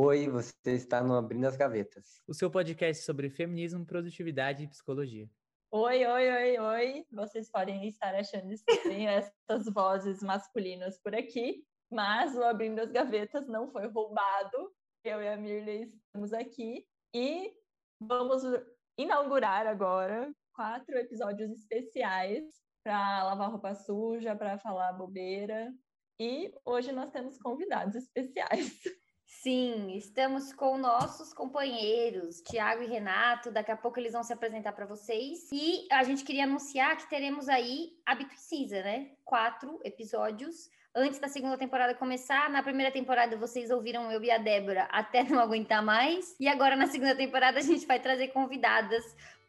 Oi, você está no Abrindo as Gavetas. O seu podcast sobre feminismo, produtividade e psicologia. Oi, oi, oi, oi. Vocês podem estar achando estranho essas vozes masculinas por aqui, mas o Abrindo as Gavetas não foi roubado. Eu e a Mirley estamos aqui e vamos inaugurar agora quatro episódios especiais para lavar roupa suja, para falar bobeira. E hoje nós temos convidados especiais. Sim, estamos com nossos companheiros, Tiago e Renato. Daqui a pouco eles vão se apresentar para vocês. E a gente queria anunciar que teremos aí a Bituicisa, né? Quatro episódios. Antes da segunda temporada começar, na primeira temporada vocês ouviram eu e a Débora até não aguentar mais. E agora na segunda temporada a gente vai trazer convidadas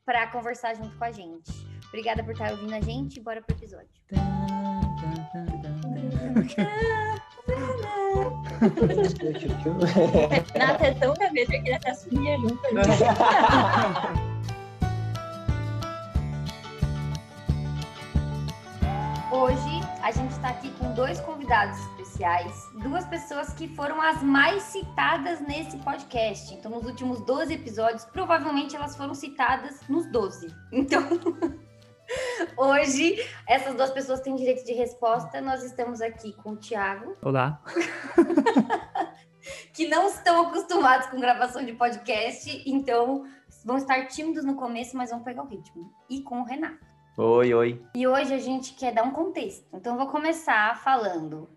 para conversar junto com a gente. Obrigada por estar ouvindo a gente. Bora pro episódio. Renata é tão gaveta que até assumia junto. Hoje a gente está aqui com dois convidados especiais, duas pessoas que foram as mais citadas nesse podcast. Então, nos últimos 12 episódios, provavelmente elas foram citadas nos 12. Então, hoje essas duas pessoas têm direito de resposta. Nós estamos aqui com o Thiago. Olá. que não estão acostumados com gravação de podcast, então vão estar tímidos no começo, mas vão pegar o ritmo. E com o Renato. Oi, oi. E hoje a gente quer dar um contexto. Então vou começar falando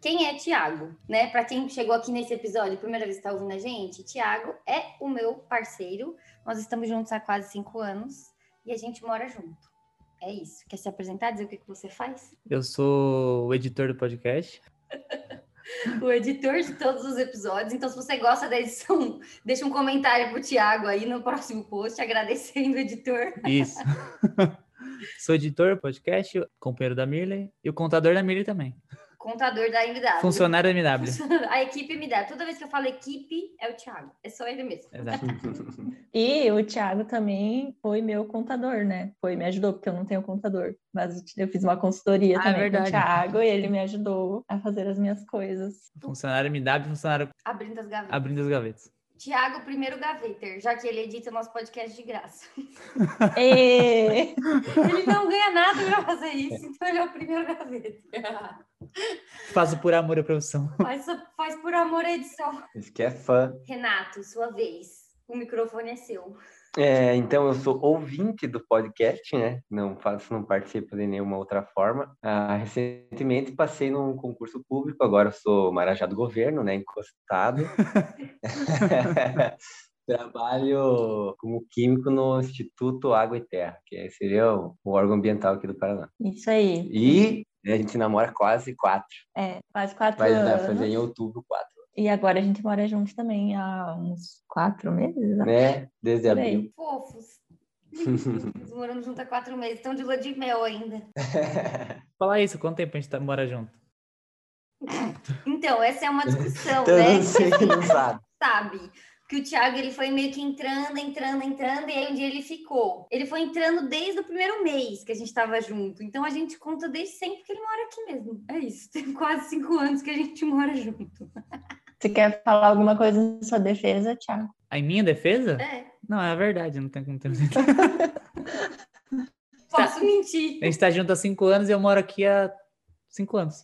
quem é Tiago, né? Para quem chegou aqui nesse episódio, primeira vez que está ouvindo a gente, Tiago é o meu parceiro. Nós estamos juntos há quase cinco anos e a gente mora junto. É isso. Quer se apresentar, dizer o que, que você faz? Eu sou o editor do podcast. o editor de todos os episódios. Então, se você gosta da edição, deixa um comentário pro Tiago aí no próximo post, agradecendo o editor. Isso. Sou editor do podcast, companheiro da Mirley e o contador da Mirley também. Contador da MW. Funcionário da MW. A equipe MW. Toda vez que eu falo equipe, é o Thiago. É só ele mesmo. Exato. E o Thiago também foi meu contador, né? Foi, me ajudou, porque eu não tenho contador. Mas eu fiz uma consultoria Ah, é também verdade. com o Thiago e ele me ajudou a fazer as minhas coisas. Funcionário MW, funcionário Abrindo as gavetas. abrindo as gavetas. Tiago, primeiro gaveter, já que ele edita o nosso podcast de graça. E... Ele não ganha nada pra fazer isso, então ele é o primeiro gaveter. Faço por amor à profissão. Faz, faz por amor à edição. Isso que é fã. Renato, sua vez. O microfone é seu. É, então, eu sou ouvinte do podcast, né? Não faço, não participo de nenhuma outra forma. Ah, recentemente passei num concurso público, agora eu sou marajá do governo, né? Encostado. Trabalho como químico no Instituto Água e Terra, que seria o, órgão ambiental aqui do Paraná. Isso aí. E a gente namora quase quatro. É, quase quatro Vai vai anos. fazer em outubro quatro, E agora a gente mora junto também há uns quatro meses. né? né? Desde Por aí. abril. Fofos. Lindinhos, morando junto há quatro meses. Estão de lua de mel ainda. Fala isso, quanto tempo a gente tá, mora junto? Então, essa é uma discussão, Então, né? não sei, não sabe. Sabe? Que o Thiago ele foi meio que entrando, entrando, entrando, e aí um dia ele ficou. Ele foi entrando desde o primeiro mês que a gente estava junto. Então a gente conta desde sempre que ele mora aqui mesmo. É isso. Tem quase cinco anos que a gente mora junto. Você quer falar alguma coisa em sua defesa, Thiago? A em minha defesa? É. Não, é a verdade, não tem como ter. Posso mentir. A gente tá junto há cinco anos e eu moro aqui há cinco anos.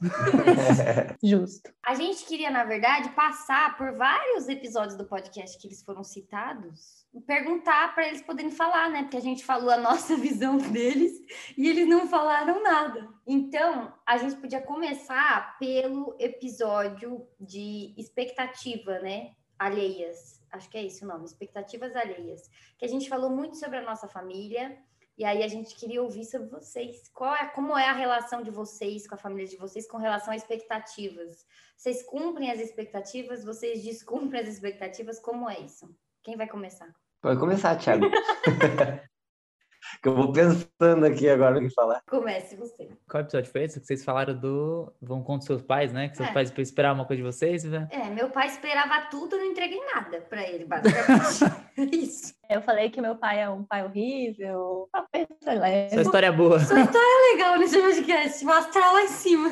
Justo. A gente queria, na verdade, passar por vários episódios do podcast que eles foram citados perguntar para eles poderem falar, né? Porque a gente falou a nossa visão deles e eles não falaram nada. Então, a gente podia começar pelo episódio de expectativa, né? Alheias. Acho que é esse o nome, expectativas alheias. Que a gente falou muito sobre a nossa família. E aí a gente queria ouvir sobre vocês. Qual é, como é a relação de vocês com a família de vocês com relação a expectativas? Vocês cumprem as expectativas? Vocês descumprem as expectativas? Como é isso? Quem vai começar? Pode começar, Thiago. que eu vou pensando aqui agora o que falar. Comece você. Qual episódio foi esse? Que vocês falaram do. Vão contra seus pais, né? Que seus É. pais esperavam uma coisa de vocês, né? É, meu pai esperava tudo, eu não entreguei nada para ele, basicamente. É isso. Eu falei que meu pai é um pai horrível. Sua história é boa. Sua história é legal nesse podcast, o astral lá em cima.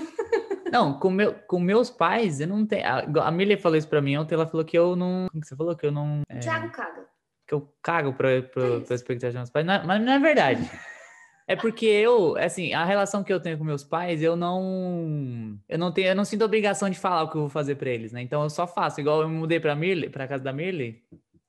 Não, com, meu, com meus pais, eu não tenho. A, a Millie falou isso pra mim ontem, ela falou que eu não. Como que você falou? Que eu não. É, Thiago caga. Que eu cago pra, pra, É pra expectativa dos meus pais. Não é- mas não é verdade. É porque eu, assim, a relação que eu tenho com meus pais, eu não. Eu não tenho, eu não sinto obrigação de falar o que eu vou fazer pra eles, né? Então eu só faço. Igual eu me mudei pra Mirley, pra casa da Mirley.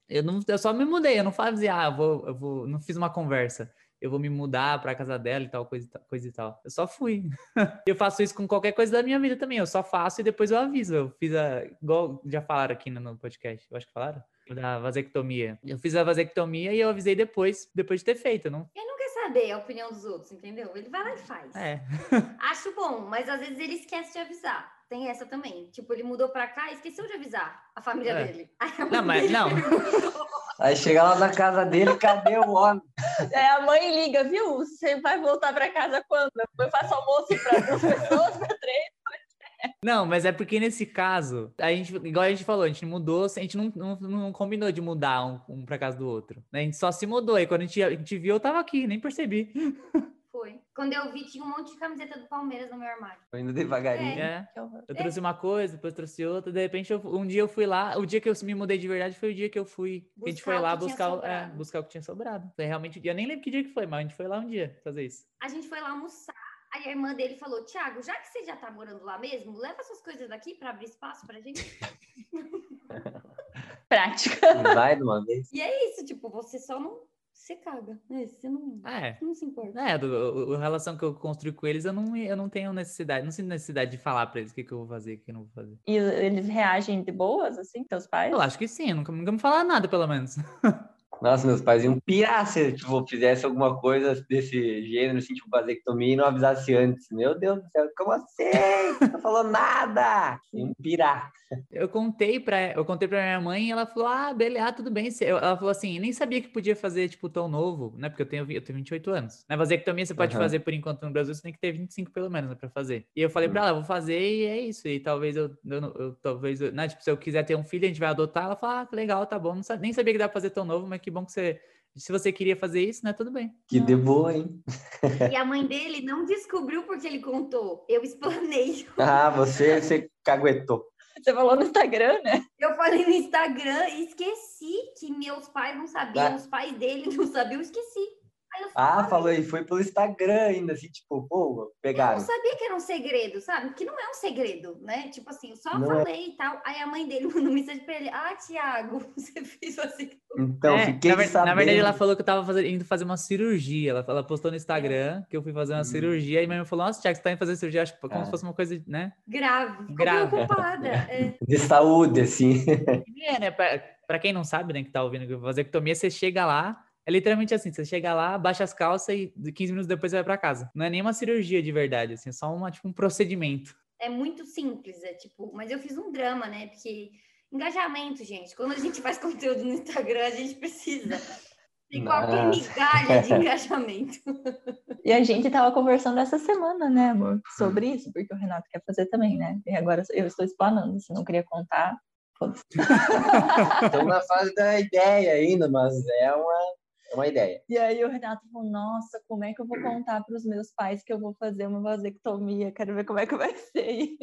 Eu, não, eu só me mudei, eu não fazia, ah, eu vou, eu vou. Não fiz uma conversa. Eu vou me mudar pra casa dela e tal, coisa, e tal- coisa e tal. Eu só fui. eu faço isso com qualquer coisa da minha vida também. Eu só faço e depois eu aviso. Eu fiz a. Igual já falaram aqui no, no podcast. Eu acho que falaram. Da vasectomia. Eu fiz a vasectomia e eu avisei depois, depois de ter feito. Não... Ele não quer saber a opinião dos outros, entendeu? Ele vai lá e faz. É. Acho bom, mas às vezes ele esquece de avisar. Tem essa também. Tipo, ele mudou pra cá e esqueceu de avisar a família É. dele. Aí a Não, mas não. Aí chega lá na casa dele, cadê o homem? É, a mãe liga, viu? Você vai voltar pra casa quando? Eu faço almoço pra duas pessoas. Não, mas é porque nesse caso, a gente, igual a gente falou, a gente mudou, a gente não, não, não combinou de mudar um, um pra casa do outro. né? A gente só se mudou. E quando a gente, a gente viu, eu tava aqui, nem percebi. Foi. Quando eu vi, tinha um monte de camiseta do Palmeiras no meu armário. Tô indo devagarinho. É. Horror. Eu trouxe uma coisa, depois trouxe outra, de repente eu- um dia eu fui lá, o dia que eu me mudei de verdade foi o dia que eu fui, que a gente Buscar foi o lá buscar, o- é, buscar o que tinha sobrado. Foi realmente, eu nem lembro que dia que foi, mas a gente foi lá um dia fazer isso. A gente foi lá almoçar. Aí a irmã dele falou: Tiago, já que você já tá morando lá mesmo, leva suas coisas daqui pra abrir espaço pra gente. Prática. Vai de uma vez. E é isso, tipo, você só não. Você caga, né? Você não, É. não se importa. É, a relação que eu construí com eles, eu não, eu não tenho necessidade, não sinto necessidade de falar pra eles o que, que eu vou fazer e o que eu não vou fazer. E eles reagem de boas, assim, teus pais? Eu acho que sim, nunca, nunca me falaram nada, pelo menos. Nossa, meus pais iam pirar se tipo, fizesse alguma coisa desse gênero, assim, tipo vasectomia e não avisasse antes. Meu Deus do céu, como assim? Não falou nada! Iam pirar. Eu contei pra, eu contei pra minha mãe e ela falou, ah, beleza, ah, tudo bem. Ela falou assim, nem sabia que podia fazer, tipo, tão novo, né? Porque eu tenho, eu tenho 28 anos. Na vasectomia você pode Aham. fazer, por enquanto, no Brasil, você tem que ter 25 pelo menos, né, pra fazer. E eu falei pra Hum. ela, vou fazer e é isso. E talvez eu, eu, eu- talvez, eu, né? Tipo, se eu quiser ter um filho, a gente vai adotar. Ela falou, ah, legal, tá bom. Não nem sabia que dá pra fazer tão novo, mas que bom que você... Se você queria fazer isso, né? Tudo bem. Que de boa, hein? E a mãe dele não descobriu porque ele contou. Eu explanei. Ah, você, você caguetou. Você falou no Instagram, né? Eu falei no Instagram e esqueci que meus pais não sabiam, Ah. os pais dele não sabiam, esqueci. Aí eu Ah, falei, falou aí, foi pelo Instagram ainda, assim, tipo, pô, eu não pegaram. sabia que era um segredo, sabe? Que não é um segredo, né? Tipo assim, eu só Não é. falei e tal. Aí a mãe dele mandou mensagem pra ele: Ah, Tiago, você fez assim. Então, É, fiquei na, ver- sabendo. na verdade, ela falou que eu tava fazer- indo fazer uma cirurgia. Ela, ela postou no Instagram que eu fui fazer uma Hum. cirurgia e minha mãe falou: Nossa, Thiago, você tá indo fazer cirurgia? Acho como Ah. se fosse uma coisa, né? Grave. Ficou Grave. preocupada. É. De saúde, assim. É, né? Pra, pra quem não sabe, né, que tá ouvindo que vasectomia, você chega lá, é literalmente assim: você chega lá, baixa as calças e de 15 minutos depois você vai pra casa. Não é nem uma cirurgia de verdade, assim, é só uma, tipo, um procedimento. é muito simples, é tipo, mas eu fiz um drama, né? Porque engajamento, gente. Quando a gente faz conteúdo no Instagram, a gente precisa ter qualquer migalha de engajamento. E a gente tava conversando essa semana, né, amor? Sobre isso, porque o Renato quer fazer também, né? E agora eu estou explanando, se não queria contar. Estamos na fase da ideia ainda, mas é uma, é uma ideia. E aí o Renato falou, nossa, como é que eu vou contar para os meus pais que eu vou fazer uma vasectomia? Quero ver como é que vai ser.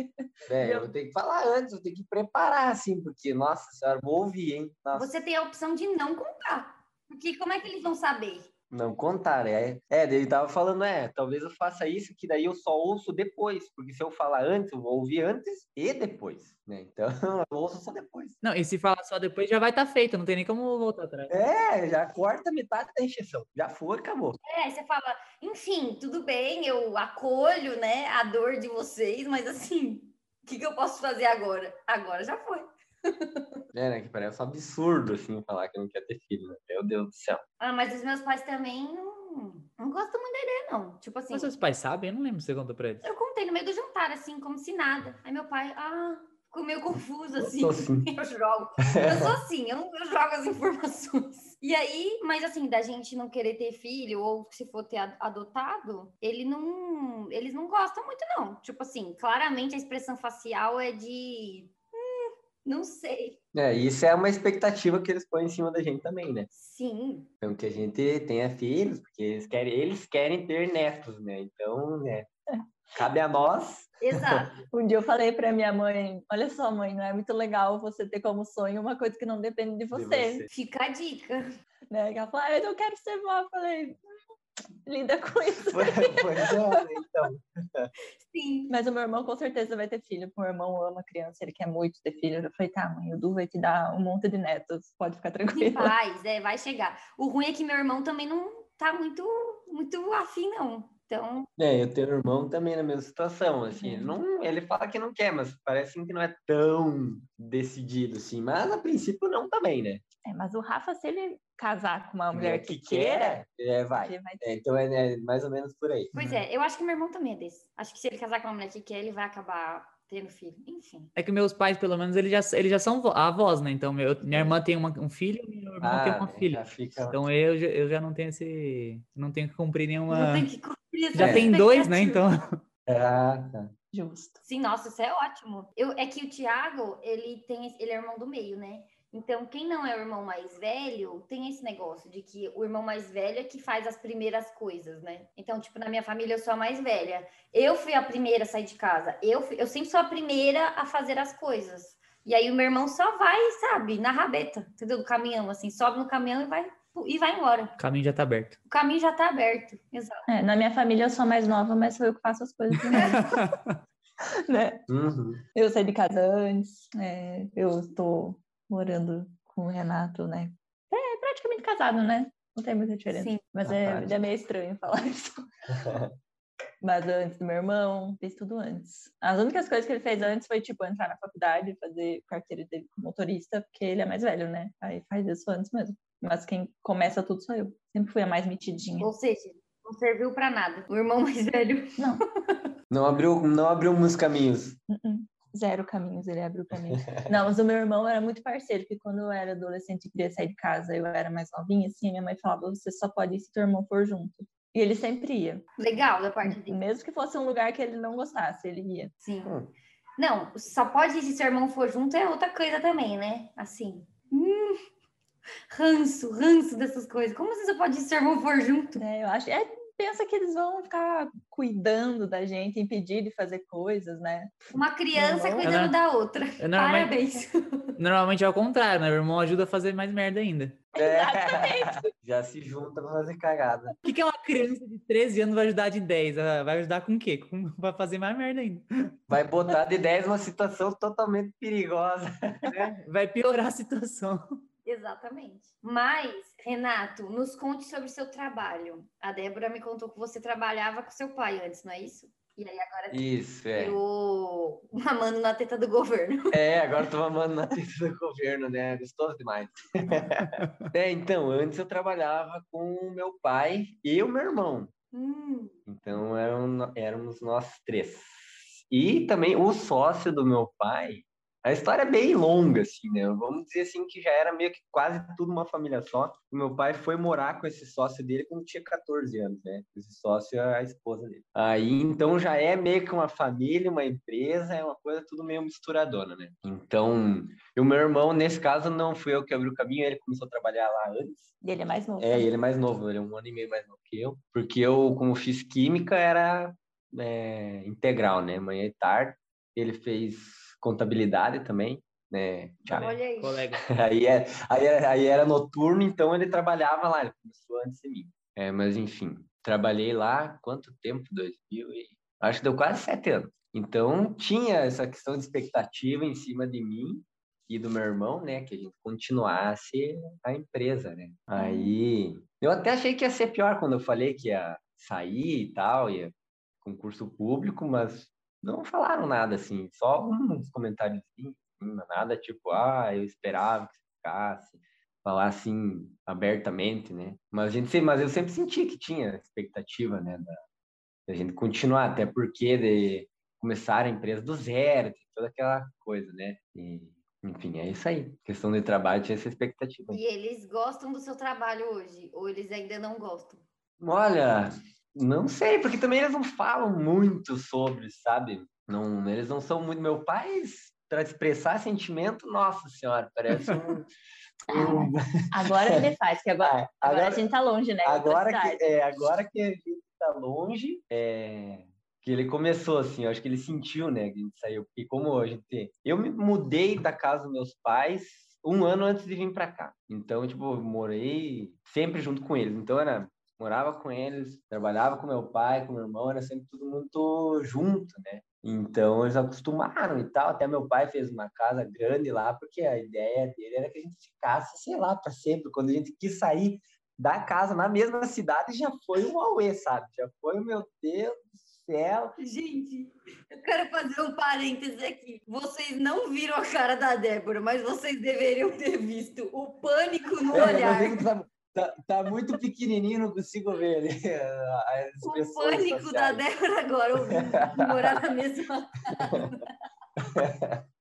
É, Meu- eu tenho que falar antes, eu tenho que preparar, assim, porque, nossa senhora, vou ouvir, hein? Nossa, Você tem a opção de não contar. Porque como é que eles vão saber? Não contar, é. É, ele tava falando, é, talvez eu faça isso, que daí eu só ouço depois, porque se eu falar antes, eu vou ouvir antes e depois, né? Então, eu ouço só depois. Não, e se falar só depois já vai estar feito, não tem nem como voltar atrás. É, já corta metade da injeção. Já foi, acabou. É, você fala, enfim, tudo bem, eu acolho, né, a dor de vocês, mas assim, o que, que eu posso fazer agora? Agora já foi. É, né? Que parece um absurdo, assim, falar que não quer ter filho, né? Meu Deus do céu. Ah, mas os meus pais também não, não gostam muito da ideia, não. Tipo assim, Mas seus pais sabem? Eu não lembro se você contou pra eles. eu contei no meio do jantar, assim, como se nada. Aí meu pai, ah, ficou meio confuso, assim. sou assim. Eu jogo. Eu sou assim, eu, não- eu jogo as informações. E aí, mas assim, da gente não querer ter filho, ou se for ter a- adotado, ele não. Eles não gostam muito, não. Tipo assim, claramente a expressão facial é de. "Hum, não sei. É, isso é uma expectativa que eles põem em cima da gente também, né? Sim. Então, que a gente tenha filhos, porque eles querem, eles querem ter netos, né? Então, né? Cabe a nós. Exato. Um dia eu falei para minha mãe: Olha só, mãe, não é muito legal você ter como sonho uma coisa que não depende de você. você. Fica a dica. Né? Ela falou: ah, Eu não quero ser vó. Eu falei: "Hum, Lida com isso. Pois é, então. Sim. Mas o meu irmão com certeza vai ter filho. porque O meu irmão ama criança, ele quer muito ter filho. Eu falei: Tá, mãe, o Du vai te dar um monte de netos. Pode ficar Em tranquila. paz, é, vai chegar. O ruim é que meu irmão também não tá muito, muito afim, não. Então, É, eu tenho um irmão também na mesma situação, assim, ele, não, ele fala que não quer, mas parece que não é tão decidido, assim, mas a princípio não também, né? É, mas o Rafa, se ele casar com uma mulher que, queira, é, vai. vai É, então é, é mais ou menos por aí. pois é, eu acho que meu irmão também é desse. Acho que se ele casar com uma mulher que quer, ele vai acabar tendo filho. Enfim. É que meus pais, pelo menos, eles já, eles já são avós, né? Então, meu, minha irmã tem uma- um filho e meu irmão tem uma filha. Ah, fica... Então eu, já- eu já não tenho esse. Não tenho que cumprir nenhuma. Não tem que cumprir essa Já tem dois, né? Então. Ah, tá. justo. Sim, nossa, isso é ótimo. Eu, é que o Thiago, ele tem, esse- ele é irmão do meio, né? Então, quem não é o irmão mais velho, tem esse negócio de que o irmão mais velho é que faz as primeiras coisas, né? Então, tipo, na minha família eu sou a mais velha. Eu fui a primeira a sair de casa. Eu, fui- eu sempre sou a primeira a fazer as coisas. E aí o meu irmão só vai, sabe, na rabeta, entendeu? Do caminhão, assim, sobe no caminhão e vai, e vai embora. O caminho já tá aberto. O caminho já tá aberto. Exato. É, na minha família eu sou a mais nova, mas sou eu que faço as coisas primeiro, né? Uhum. Eu saí de casa antes, é, eu estou morando com o Renato, né? É praticamente casado, né? Não tem muita diferença. Sim. Mas Ah, é, tá. é meio estranho falar isso. Mas antes do meu irmão, fez tudo antes. As únicas coisas que ele fez antes foi, tipo, entrar na faculdade, fazer carteira dele como motorista, porque ele é mais velho, né? Aí faz isso antes mesmo. Mas quem começa tudo sou eu. Sempre fui a mais metidinha. Ou seja, não serviu pra nada. O irmão mais velho. Não, Não abriu, não abriu muitos caminhos. uh-uh. Zero caminhos, ele abriu caminho. Não, mas o meu irmão era muito parceiro, porque quando eu era adolescente e queria sair de casa, eu era mais novinha, assim, minha mãe falava, você só pode ir se teu irmão for junto. E ele sempre ia. Legal da parte dele. Mesmo que fosse um lugar que ele não gostasse, ele ia. Sim. Hum. Não, só pode ir se seu irmão for junto, é outra coisa também, né? Assim. Hum, ranço, ranço dessas coisas. Como você só pode ir se seu irmão for junto? É, eu acho. É, pensa que eles vão ficar cuidando da gente, impedir de fazer coisas, né? Uma criança Irmão? cuidando Eu da outra. Normalmente, Parabéns. normalmente é o contrário, né? Meu irmão ajuda a fazer mais merda ainda. É, já se junta pra fazer cagada. O que, que é uma criança de 13 anos vai ajudar de 10? Ah, Vai ajudar com o quê? Com- Vai fazer mais merda ainda. Vai botar de 10 uma situação totalmente perigosa. né? Vai piorar a situação. Exatamente. Mas, Renato, nos conte sobre o seu trabalho. A Débora me contou que você trabalhava com seu pai antes, não é isso? E aí agora Isso, é. eu mamando na teta do governo. É, agora eu tô mamando na teta do governo, né? Gostoso demais. é, então, antes eu trabalhava com o meu pai e o meu irmão. Hum, Então, eram, éramos nós três. E também o sócio do meu pai. A história é bem longa, assim, né? Vamos dizer assim que já era meio que quase tudo uma família só. O meu pai foi morar com esse sócio dele quando tinha 14 anos, né? Esse sócio é a esposa dele. Aí, então, já é meio que uma família, uma empresa, é uma coisa tudo meio misturadona, né? Então, e o meu irmão, nesse caso, não fui eu que abri o caminho, ele começou a trabalhar lá antes. E ele é mais novo. É, e ele é mais novo, ele é um ano e meio mais novo que eu. Porque eu, como fiz química, era é, integral, né? Manhã e tarde. Ele fez contabilidade também, né? Thiago? olha aí. Colega. Aí, é, aí, era- aí era noturno, então ele trabalhava lá, ele começou antes de mim. É, mas enfim, trabalhei lá quanto tempo? 2000 e... Acho que deu quase sete anos. Então tinha essa questão de expectativa em cima de mim e do meu irmão, né? Que a gente continuasse a empresa, né? Aí eu até achei que ia ser pior quando eu falei que ia sair e tal, ia concurso público, mas não falaram nada assim, só uns comentários nada tipo, ah, eu esperava que você ficasse, falar assim abertamente, né? Mas a gente mas eu sempre senti que tinha expectativa, né, da, da gente continuar, até porque de começar a empresa do zero, toda aquela coisa, né? E, enfim, é isso aí. Questão de trabalho tinha essa expectativa. E eles gostam do seu trabalho hoje? Ou eles ainda não gostam? Olha, não sei, porque também eles não falam muito sobre, sabe? Não, eles não são muito. Meu pai, para expressar sentimento, nossa senhora, parece um. um- Agora ele faz, que agora, Ah, agora, agora- a gente tá longe, né? agora, que, é, agora que a gente está longe, é, que ele começou assim, eu acho que ele sentiu, né, que a gente saiu, porque como a gente, eu me mudei da casa dos meus pais um ano antes de vir para cá, então tipo morei sempre junto com eles, então era morava com eles, trabalhava com meu pai, com meu irmão, era sempre todo mundo junto, né? Então eles acostumaram e tal. Até meu pai fez uma casa grande lá, porque a ideia dele era que a gente ficasse, sei lá, para sempre. Quando a gente quis sair da casa na mesma cidade, já foi um auê, sabe? Já foi, meu Deus do céu. Gente, eu quero fazer um parêntese aqui. Vocês não viram a cara da Débora, mas vocês deveriam ter visto o pânico no é, olhar. Tá, tá, muito pequenininho, não consigo ver ali. o pânico sociais. da Débora agora, morar na mesma casa.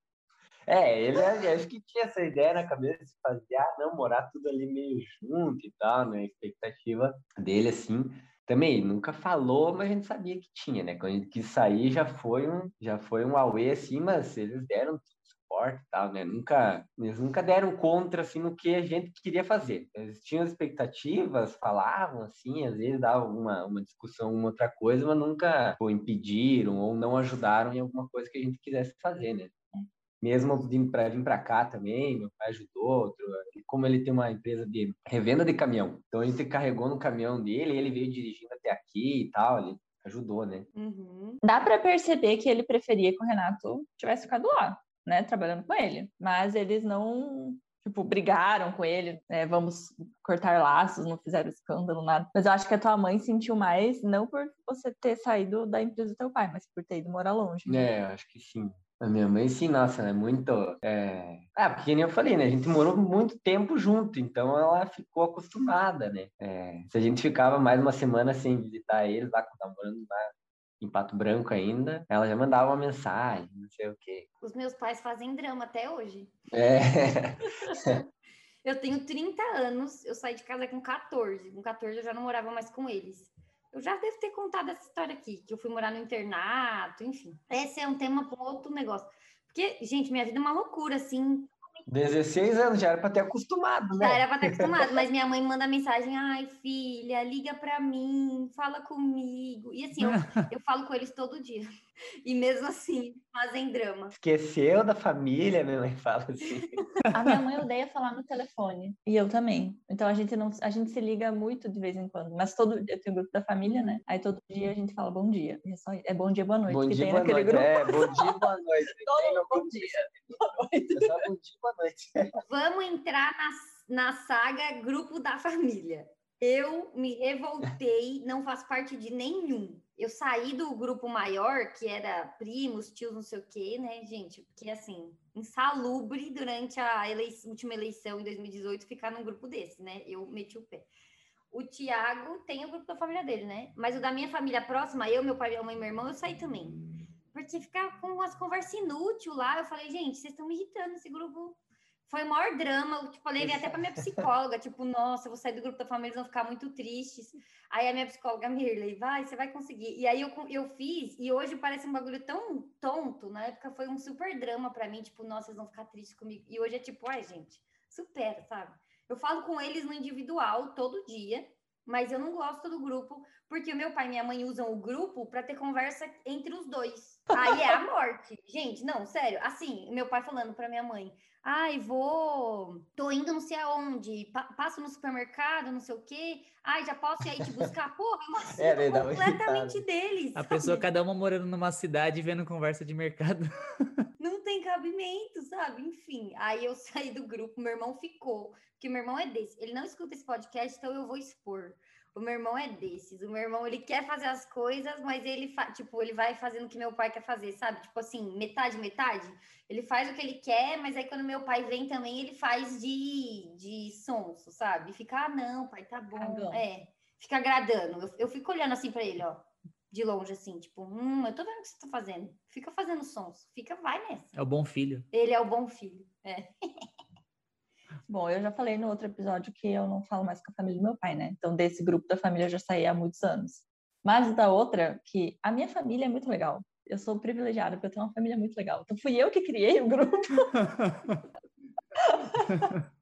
É, ele acho que tinha essa ideia na cabeça de fazer, ah, não, morar tudo ali meio junto e tal, né? A expectativa dele, assim. Também nunca falou, mas a gente sabia que tinha, né? Quando a gente quis sair, já foi um, já foi um away, assim, mas eles deram e tal, né? Nunca, eles nunca deram contra, assim, no que a gente queria fazer. Eles tinham expectativas, falavam, assim, às vezes davam uma, uma discussão, uma outra coisa, mas nunca pô, impediram ou não ajudaram em alguma coisa que a gente quisesse fazer, né? Mesmo para vir para cá também, meu pai ajudou, outro, como ele tem uma empresa de revenda de caminhão, então a gente carregou no caminhão dele, ele veio dirigindo até aqui e tal, ele ajudou, né? Uhum. Dá para perceber que ele preferia que o Renato tivesse ficado lá né, trabalhando com ele. Mas eles não, tipo, brigaram com ele, né, vamos cortar laços, não fizeram escândalo, nada. Mas eu acho que a tua mãe sentiu mais, não por você ter saído da empresa do teu pai, mas por ter ido morar longe. É, eu acho que sim. A minha mãe, sim, nossa, né? Muito. É... Ah, porque nem eu falei, né? A gente morou muito tempo junto, então ela ficou acostumada, né? É... Se a gente ficava mais uma semana sem visitar eles, lá, quando tava morando lá em Pato Branco ainda, ela já mandava uma mensagem, não sei o quê. Os meus pais fazem drama até hoje. É. eu tenho 30 anos, eu saí de casa com 14. Com 14 eu já não morava mais com eles. Eu já devo ter contado essa história aqui, que eu fui morar no internato, enfim. Esse é um tema para outro negócio. Porque, gente, minha vida é uma loucura, assim. 16 anos, já era para ter acostumado, né? Já era para ter acostumado, mas minha mãe manda mensagem: ai, filha, liga para mim, fala comigo. E assim, eu, eu falo com eles todo dia. E mesmo assim, fazem drama. Esqueceu da família, minha mãe fala assim. A minha mãe odeia falar no telefone. E eu também. Então a gente não a gente se liga muito de vez em quando. Mas todo eu tenho um grupo da família, né? Aí todo dia a gente fala bom dia. É, só, é bom dia, boa noite. Bom dia, boa noite. Grupo. É, bom dia, boa noite. todo bom dia. Boa noite. É só bom dia, boa noite. Vamos entrar na, na saga grupo da família. Eu me revoltei, não faço parte de nenhum. Eu saí do grupo maior, que era primos, tios, não sei o quê, né, gente? Porque, assim, insalubre durante a última eleição em 2018 ficar num grupo desse, né? Eu meti o pé. O Tiago tem o grupo da família dele, né? Mas o da minha família próxima, eu, meu pai, minha mãe e meu irmão, eu saí também. Porque ficar com umas conversas inúteis lá, eu falei, gente, vocês estão me irritando, esse grupo foi o maior drama. Eu, tipo, eu levei até para minha psicóloga, tipo, nossa, eu vou sair do grupo da família, eles vão ficar muito tristes. Aí a minha psicóloga, Mirley, vai, você vai conseguir. E aí eu, eu fiz, e hoje parece um bagulho tão tonto. Na época foi um super drama para mim, tipo, nossa, eles vão ficar tristes comigo. E hoje é tipo, ai, gente, supera, sabe? Eu falo com eles no individual todo dia, mas eu não gosto do grupo, porque o meu pai e minha mãe usam o grupo para ter conversa entre os dois. Aí é a morte. Gente, não, sério. Assim, meu pai falando para minha mãe: Ai, vou. Tô indo não sei aonde, pa passo no supermercado, não sei o quê. Ai, já posso ir aí te buscar? Porra, é uma é, completamente deles. A pessoa, cada uma morando numa cidade vendo conversa de mercado. Não tem cabimento, sabe? Enfim, aí eu saí do grupo, meu irmão ficou, porque meu irmão é desse. Ele não escuta esse podcast, então eu vou expor. O meu irmão é desses. O meu irmão, ele quer fazer as coisas, mas ele, tipo, ele vai fazendo o que meu pai quer fazer, sabe? Tipo assim, metade, metade. Ele faz o que ele quer, mas aí quando meu pai vem também, ele faz de, de sonso, sabe? Fica, ah, não, pai, tá bom. bom. É, fica agradando. Eu, eu fico olhando assim para ele, ó de longe, assim, tipo, hum, eu tô vendo o que você tá fazendo. Fica fazendo sons, fica, vai nessa. É o bom filho. Ele é o bom filho, é. Bom, eu já falei no outro episódio que eu não falo mais com a família do meu pai, né? Então, desse grupo da família eu já saí há muitos anos. Mas da outra, que a minha família é muito legal. Eu sou privilegiada porque eu tenho uma família muito legal. Então, fui eu que criei o grupo.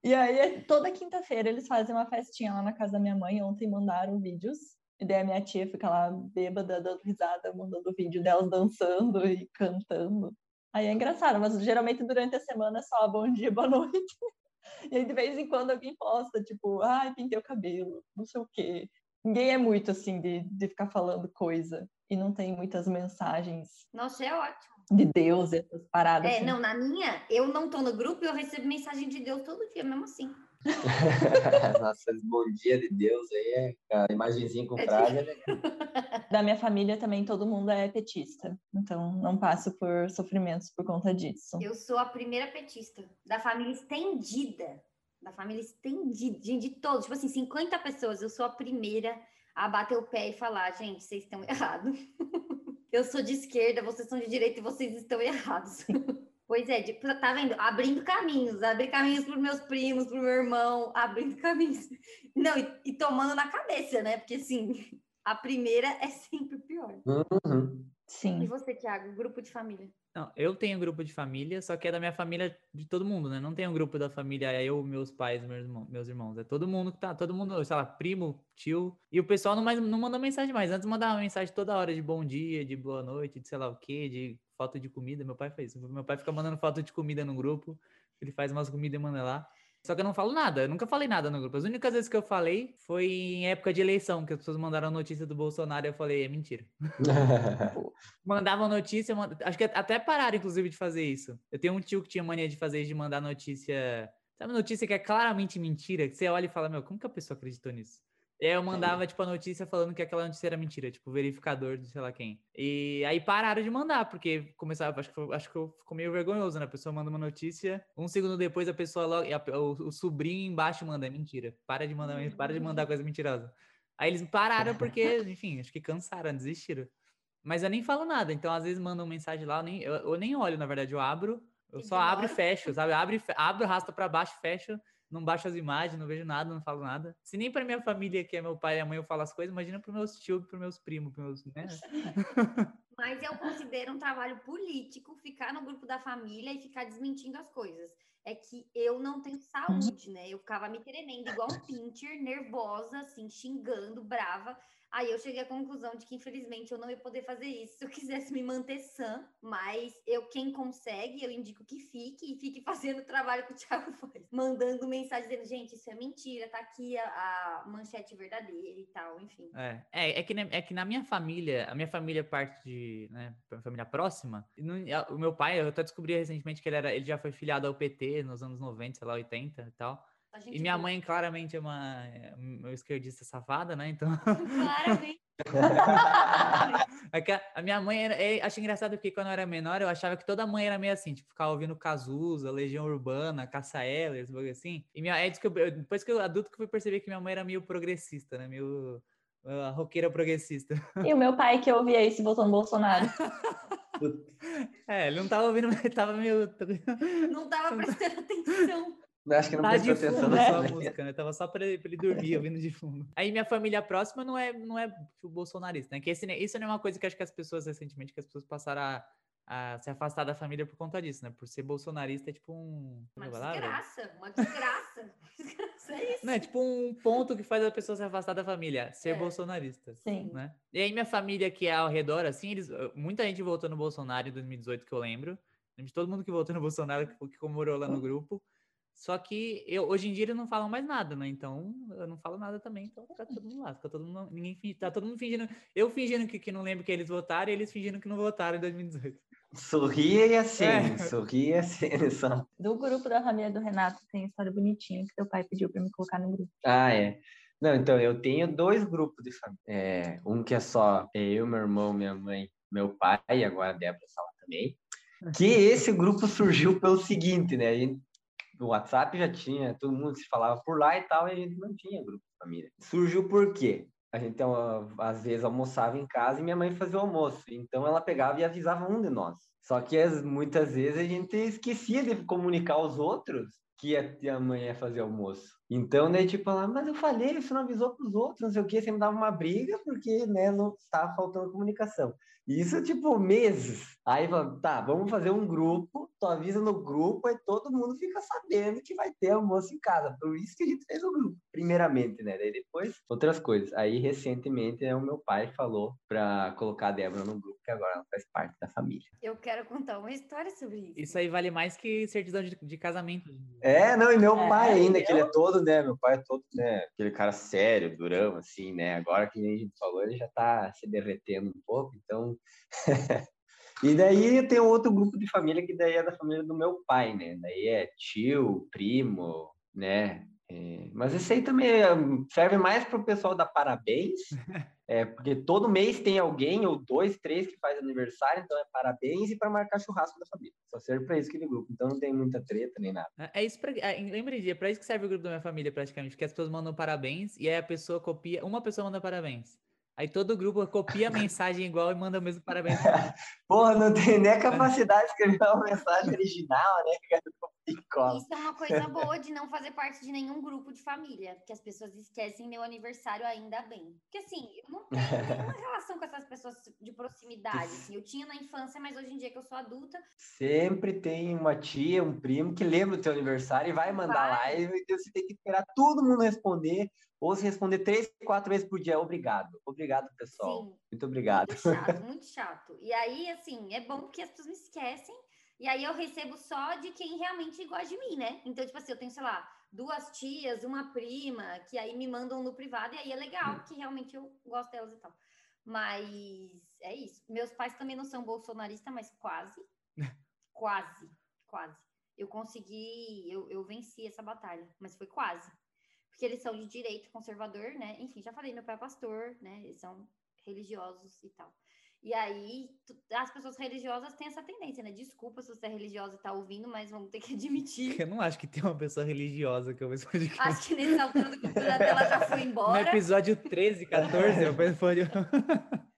e aí, toda quinta-feira, eles fazem uma festinha lá na casa da minha mãe. Ontem mandaram vídeos. E daí a minha tia fica lá bêbada, dando risada, mandando vídeo delas dançando e cantando. Aí é engraçado, mas geralmente durante a semana é só bom dia, boa noite. E aí de vez em quando alguém posta, tipo, ai, pintei o cabelo, não sei o quê. Ninguém é muito assim de, de ficar falando coisa. E não tem muitas mensagens Nossa, é ótimo. de Deus, essas paradas. É, assim. não, na minha, eu não tô no grupo e eu recebo mensagem de Deus todo dia, mesmo assim. Nossa, bom dia de Deus aí, é, a imagenzinha com É frase é legal. Da minha família também todo mundo é petista. Então não passo por sofrimentos por conta disso. Eu sou a primeira petista da família estendida. Da família estendida, gente, de todos. Tipo assim, 50 pessoas. Eu sou a primeira a bater o pé e falar, gente, vocês estão errados. Eu sou de esquerda, vocês são de direita e vocês estão errados. Pois é, de- tá vendo? Abrindo caminhos, abrir caminhos para meus primos, para o meu irmão, abrindo caminhos. Não, e, e tomando na cabeça, né? Porque assim, a primeira é sempre pior. Uhum. E Sim. você, Thiago, grupo de família? Não, eu tenho grupo de família, só que é da minha família de todo mundo, né? Não tem um grupo da família, é eu, meus pais, meus irmãos, meus irmãos. É todo mundo que tá, todo mundo, sei lá, primo, tio. E o pessoal não, mais, não manda mensagem mais. Antes mandava mensagem toda hora de bom dia, de boa noite, de sei lá o quê, de foto de comida. Meu pai faz isso. Meu pai fica mandando foto de comida no grupo. Ele faz umas comidas e manda lá. Só que eu não falo nada, eu nunca falei nada no grupo. As únicas vezes que eu falei foi em época de eleição, que as pessoas mandaram notícia do Bolsonaro e eu falei, é mentira. Mandavam notícia, mand- acho que até pararam, inclusive, de fazer isso. Eu tenho um tio que tinha mania de fazer isso, de mandar notícia. Sabe, notícia que é claramente mentira, que você olha e fala, meu, como que a pessoa acreditou nisso? E aí eu mandava, tipo, a notícia falando que aquela notícia era mentira, tipo, verificador de sei lá quem. E aí pararam de mandar, porque começava, acho que, foi- acho que eu- ficou meio vergonhoso, né? A pessoa manda uma notícia, um segundo depois a pessoa logo, a- o, o sobrinho embaixo manda, é mentira. Para de mandar, para de mandar coisa mentirosa. Aí eles pararam porque, enfim, acho que cansaram, desistiram. Mas eu nem falo nada, então às vezes mandam mensagem lá, eu nem, eu, eu nem olho, na verdade, eu abro, eu só abro e fecho, sabe? Abro, abro, arrasta pra baixo, fecho, não baixo as imagens, não vejo nada, não falo nada. Se nem pra minha família, que é meu pai e a mãe, eu falo as coisas, imagina pros meus tios, pros meus primos, pros meus, né? Mas eu considero um trabalho político ficar no grupo da família e ficar desmentindo as coisas. É que eu não tenho saúde, né? Eu ficava me tremendo, igual um pincher, nervosa, assim, xingando, brava. Aí eu cheguei à conclusão de que, infelizmente, eu não ia poder fazer isso se eu quisesse me manter sã. Mas eu, quem consegue, eu indico que fique e fique fazendo o trabalho que o Thiago faz. Mandando mensagem dizendo, gente, isso é mentira, tá aqui a, a manchete verdadeira e tal, enfim. É, é, é que, na- é que na minha família, a minha família parte de, né, família próxima, a- o meu pai, eu até descobri recentemente que ele, era, ele já foi filiado ao PT nos anos 90, sei lá, 80 e tal. E minha mãe claramente é uma, é uma esquerdista safada, né? Então, Claramente. é que a, a minha mãe era, é, acho engraçado porque quando eu era menor, eu achava que toda mãe era meio assim, tipo, ficava ouvindo Cazuza, Legião Urbana, Caça Eller, esse bagulho assim. E minha, é que eu- depois que eu adulto que eu fui perceber que minha mãe era meio progressista, né? Meio uh, roqueira progressista. E o meu pai que ouvia isso no Bolsonaro. É, ele não tava ouvindo, ele tava meio. Não tava prestando atenção. Acho que não de prestou atenção fundo né? música, né? Tava só pra ele, pra ele dormir ouvindo de fundo. Aí minha família próxima não é, não é tipo, bolsonarista, né? Que esse, isso não é uma coisa que acho que as pessoas, recentemente, que as pessoas passaram a, a se afastar da família por conta disso, né? Por ser bolsonarista é tipo um. Uma é a palavra? desgraça, uma desgraça. Desgraça é isso. Não, é tipo um ponto que faz a pessoa se afastar da família, ser É. bolsonarista. Sim. né? E aí minha família que é ao redor, assim, eles, muita gente votou no Bolsonaro em 2018, que eu lembro. Lembro de todo mundo que votou no Bolsonaro, que, que comemorou lá no grupo. Só que eu, hoje em dia eles não falam mais nada, né? Então eu não falo nada também, então fica todo mundo lá. Fica todo mundo, ninguém finge, tá todo mundo fingindo. Eu fingindo que, que não lembro que eles votaram e eles fingindo que não votaram em 2018. Sorria e acene, É. sorria e acene só. Do grupo da família do Renato tem história bonitinha que teu pai pediu pra me colocar no grupo. Ah, é. Não, então, eu tenho dois grupos de família. É, um que é só eu, meu irmão, minha mãe, meu pai, e agora a Débora está lá também. Que esse grupo surgiu pelo seguinte, né? A gente, no WhatsApp já tinha, todo mundo se falava por lá e tal, e a gente não tinha grupo de família. Surgiu por quê? A gente, ó, às vezes, almoçava em casa e minha mãe fazia o almoço. Então, ela pegava e avisava um de nós. Só que as- muitas vezes a gente esquecia de comunicar aos outros que a, mãe ia fazer almoço. Então, daí, tipo, ela, mas eu falei, você não avisou pros outros, não sei o quê, você me dava uma briga porque, né, não estava faltando comunicação. Isso, tipo, meses. Aí, fala, tá, vamos fazer um grupo, tu avisa no grupo, aí todo mundo fica sabendo que vai ter almoço em casa. Por isso que a gente fez o grupo, primeiramente, né? Daí depois, outras coisas. Aí, recentemente, né, o meu pai falou pra colocar a Débora no grupo, que agora ela faz parte da família. Eu quero contar uma história sobre isso. Isso aí vale mais que certidão de, de casamento. É, não, e meu É, pai ainda, que ele é eu- todo, né? Meu pai é todo, né? Aquele cara sério, durão, assim, né? Agora que nem a gente falou, ele já tá se derretendo um pouco, então. e daí tem outro grupo de família que daí é da família do meu pai, né? Daí é tio, primo, né? É, mas esse aí também é, serve mais para o pessoal dar parabéns, é, porque todo mês tem alguém, ou dois, três, que faz aniversário, então é parabéns, e para marcar churrasco da família. Só serve para isso aquele grupo, então não tem muita treta nem nada. É é isso pra, é, lembra de, é pra isso que serve o grupo da minha família, praticamente, que as pessoas mandam parabéns e aí a pessoa copia, uma pessoa manda parabéns. Aí todo o grupo copia a mensagem igual e manda o mesmo parabéns. Porra, não tem nem a capacidade de escrever uma mensagem original, né? cara? E cola. Isso é uma coisa boa de não fazer parte de nenhum grupo de família, porque as pessoas esquecem meu aniversário ainda bem. Porque assim, eu não tenho nenhuma relação com essas pessoas de proximidade. Assim, eu tinha na infância, mas hoje em dia que eu sou adulta, Sempre tem uma tia, um primo que lembra do teu aniversário e vai mandar Vai. e você tem que esperar todo mundo responder, ou se responder três, quatro vezes por dia. Obrigado. Obrigado, pessoal. sim, Muito obrigado. Muito chato, muito chato. E aí, assim, é bom porque as pessoas me esquecem. E aí eu recebo só de quem realmente gosta de mim, né? Então, tipo assim, eu tenho, sei lá, duas tias, uma prima, que aí me mandam no privado, e aí é legal, porque realmente eu gosto delas e tal. Mas é isso. Meus pais também não são bolsonaristas, mas quase. quase, quase. Eu consegui, eu, eu venci essa batalha, mas foi quase. Porque eles são de direito conservador, né? Enfim, já falei, meu pai é pastor, né? Eles são religiosos e tal. E aí, as pessoas religiosas têm essa tendência, né? Desculpa se você é religiosa e tá ouvindo, mas vamos ter que admitir. Eu não acho que tem uma pessoa religiosa que eu vejo podcast. Acho que nessa altura do cultura dela já foi No embora. episódio 13, 14, eu penso,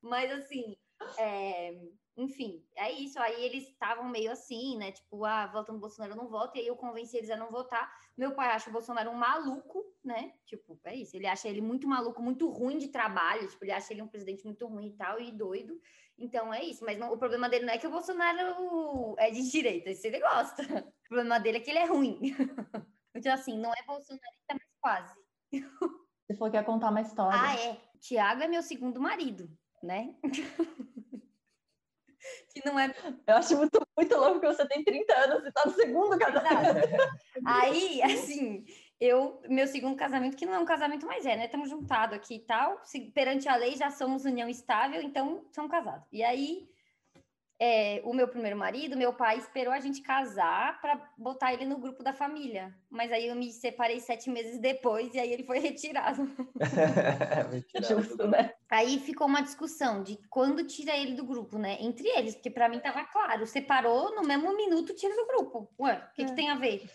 Mas assim, é, enfim, é isso. Aí eles estavam meio assim, né? Tipo, ah, voto no Bolsonaro, eu não voto. E aí eu convenci eles a não votar. Meu pai acha o Bolsonaro um maluco, né? Tipo, é isso. Ele acha ele muito maluco, muito ruim de trabalho. Tipo, ele acha ele um presidente muito ruim e tal, e doido. Então é isso. Mas não- o problema dele não é que o Bolsonaro é de direita, isso ele gosta. O problema dele é que ele é ruim. Então, assim, não é bolsonarista, mas quase. Você falou que ia contar uma história. Ah, é. Tiago é meu segundo marido, né? que não é Eu acho muito, muito louco que você tem 30 anos e tá no segundo casamento. Aí, assim, eu, meu segundo casamento, que não é um casamento, mas é, né? Estamos juntados aqui e tal. Se, perante a lei, já somos união estável, então somos casados. E aí, é, o meu primeiro marido, meu pai esperou a gente casar para botar ele no grupo da família. Mas aí eu me separei sete meses depois e aí ele foi retirado. Justo, né? Aí ficou uma discussão de quando tira ele do grupo, né? Entre eles, porque para mim tava claro, separou no mesmo minuto, tira do grupo. Ué, o que, que É. tem a ver?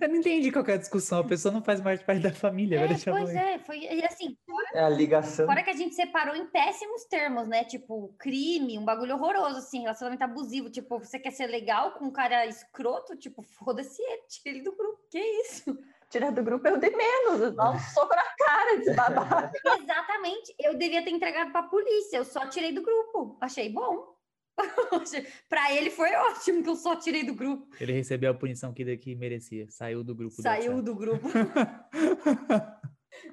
Eu não entendi qual que é a discussão. A pessoa não faz mais parte da família, É, pois é, foi e assim, É a ligação. fora que a gente separou em péssimos termos, né? Tipo, crime, um bagulho horroroso, assim, relacionamento abusivo. Tipo, você quer ser legal com um cara escroto? Tipo, foda-se ele, tira ele do grupo. Que isso? Tirar do grupo eu dei menos. Dá um soco na cara desse babaca. Exatamente. Eu devia ter entregado pra polícia. Eu só tirei do grupo. Achei bom. Pra ele foi ótimo que eu só tirei do grupo. Ele recebeu a punição que, que merecia. Saiu do grupo Saiu do grupo.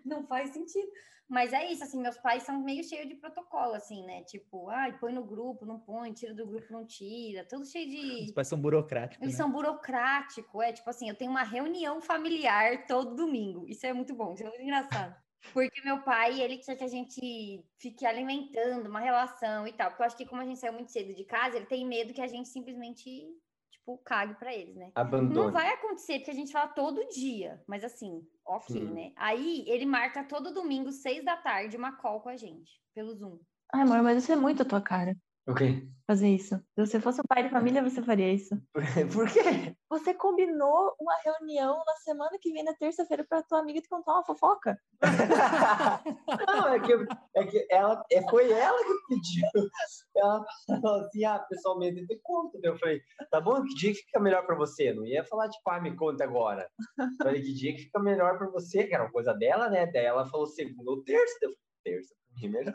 Não faz sentido. Mas é isso, assim, meus pais são meio cheios de protocolo, assim, né? Tipo, ai, põe no grupo, não põe, tira do grupo, não tira. Tudo cheio Os de. pais são burocráticos, Eles né? são burocráticos, é tipo assim, eu tenho uma reunião familiar todo domingo. Isso é muito bom, isso é muito engraçado. Porque meu pai, ele quer que a gente fique alimentando uma relação e tal. Porque eu acho que como a gente saiu muito cedo de casa, ele tem medo que a gente simplesmente, tipo, cague pra eles, né? Não Abandone. vai acontecer, porque a gente fala todo dia, mas assim, ok, Hum. né? Aí ele marca todo domingo, seis da tarde, uma call com a gente, pelo Zoom. Ai, amor, mas isso é muito a tua cara. O quê? Fazer isso. Se você fosse um pai de família, você faria isso. Por, por quê? Você combinou uma reunião na semana que vem, na terça-feira, para tua amiga te contar uma fofoca? Não, é que, é que ela, é, foi ela que pediu. Ela falou assim, ah, pessoalmente eu te conto. Eu falei, tá bom, que dia que fica melhor para você? Não ia falar, tipo, ah, me conta agora. Eu falei, que dia que fica melhor para você? Que era uma coisa dela, né? Daí ela falou segunda ou terça. Eu falei, terça, mim é melhor.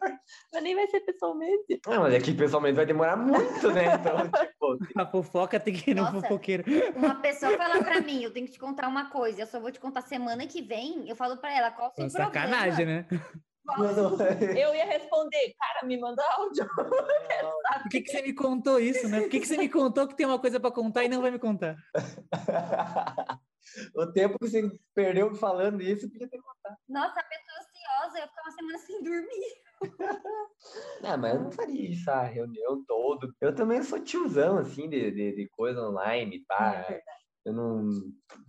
Mas nem vai ser pessoalmente. Não, mas é que pessoalmente vai demorar muito, né? Então, tipo, A fofoca tem que ir no Nossa. fofoqueiro. Uma pessoa fala pra mim, eu tenho que te contar uma coisa, eu só vou te contar semana que vem. Eu falo pra ela, qual o seu Sacanagem, problema? né? Qual- não, não, Eu ia responder, cara, me manda áudio. Por que, que você me contou isso, né? Por que, que você me contou que tem uma coisa pra contar e não vai me contar? o tempo que você perdeu falando isso, podia ter contado. Nossa, a pessoa ansiosa, eu ia ficar uma semana sem dormir. Não, mas eu não faria isso, a reunião toda. Eu também sou tiozão, assim, de, de, de coisa online, tá? É. Eu não.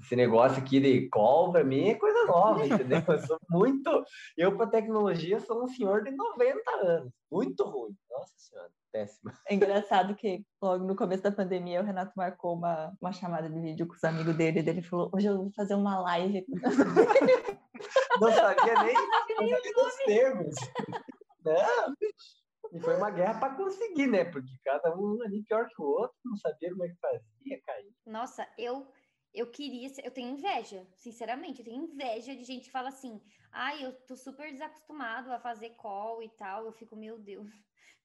Esse negócio aqui de call, pra mim, é coisa nova, entendeu? Eu sou muito. Eu, pra tecnologia, sou um senhor de 90 anos. Muito ruim. Nossa Senhora, péssimo. É engraçado que logo no começo da pandemia o Renato marcou uma, uma chamada de vídeo com os amigos dele. E ele falou: Hoje eu vou fazer uma live. Não sabia nem, não sabia os termos. Não, e foi uma guerra para conseguir, né? Porque cada um ali pior que o outro, não sabia como é que fazia, cair. Nossa, eu eu queria, eu tenho inveja, sinceramente, eu tenho inveja de gente que fala assim: "Ai, eu tô super desacostumado a fazer call e tal". Eu fico, meu Deus,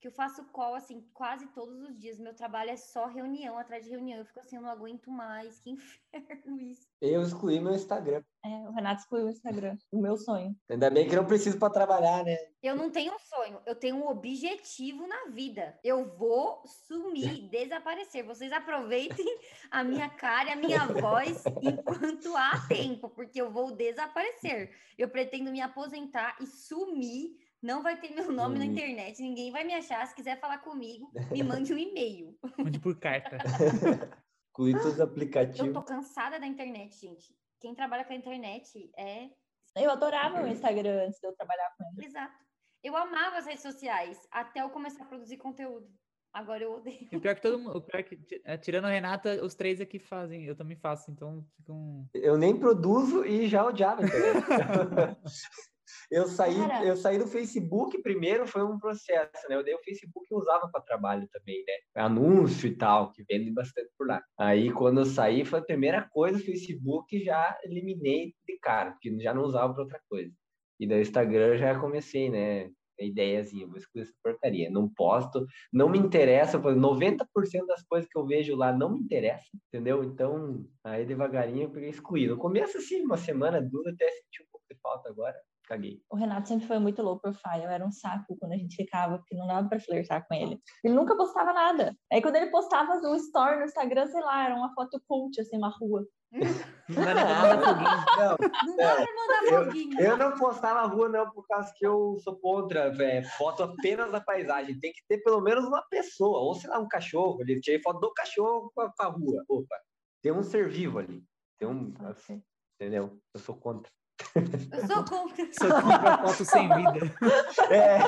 que eu faço call assim quase todos os dias. Meu trabalho é só reunião atrás de reunião. Eu fico assim, eu não aguento mais. Que inferno isso. Eu excluí meu Instagram. É, o Renato excluiu o Instagram, o meu sonho. Ainda bem que não preciso para trabalhar, né? Eu não tenho um sonho, eu tenho um objetivo na vida. Eu vou sumir, desaparecer. Vocês aproveitem a minha cara e a minha voz enquanto há tempo, porque eu vou desaparecer. Eu pretendo me aposentar e sumir. Não vai ter meu nome na Sumir. internet, ninguém vai me achar. Se quiser falar comigo, me mande um e-mail. Mande por carta. Excluí todos os Eu aplicativos. tô cansada da internet, gente. Quem trabalha com a internet é Eu adorava o Instagram antes de eu trabalhar com ele. exato. Eu amava as redes sociais até eu começar a produzir conteúdo. Agora eu odeio. E o pior que todo mundo, o pior que, ti- é, tirando a Renata, os três aqui fazem. Eu também faço, então fica um. Eu nem produzo e já odiava. Eu saí, Cara. eu saí do Facebook primeiro, foi um processo, né? Eu dei o Facebook eu usava para trabalho também, né? Anúncio e tal, que vende bastante por lá. Aí quando eu saí, foi a primeira coisa, o Facebook já eliminei de cara, porque já não usava para outra coisa. E daí o Instagram já comecei, né? A ideiazinha, vou excluir essa porcaria. Não posto, não me interessa, por 90% das coisas que eu vejo lá não me interessa, entendeu? Então, aí devagarinho eu peguei e excluí. No começo, assim, uma semana, duas, até senti um pouco de falta agora. Caguei. O Renato sempre foi muito low profile, era um saco quando a gente ficava, porque não dava pra flertar com ele. Ele nunca postava nada. Aí quando ele postava um story no Instagram, sei lá, era uma foto cult, assim, uma rua. Não foguinho. Não, mandar eu- não postar na rua, não, por causa que eu sou contra, velho. Foto apenas da paisagem. Tem que ter pelo menos uma pessoa, ou sei lá, um cachorro. Ele tirei foto do cachorro com a, com a rua. Opa, tem um ser vivo ali. Tem um. Ser. Entendeu? Eu sou contra. Eu sou contra. Só compra foto sem vida. É,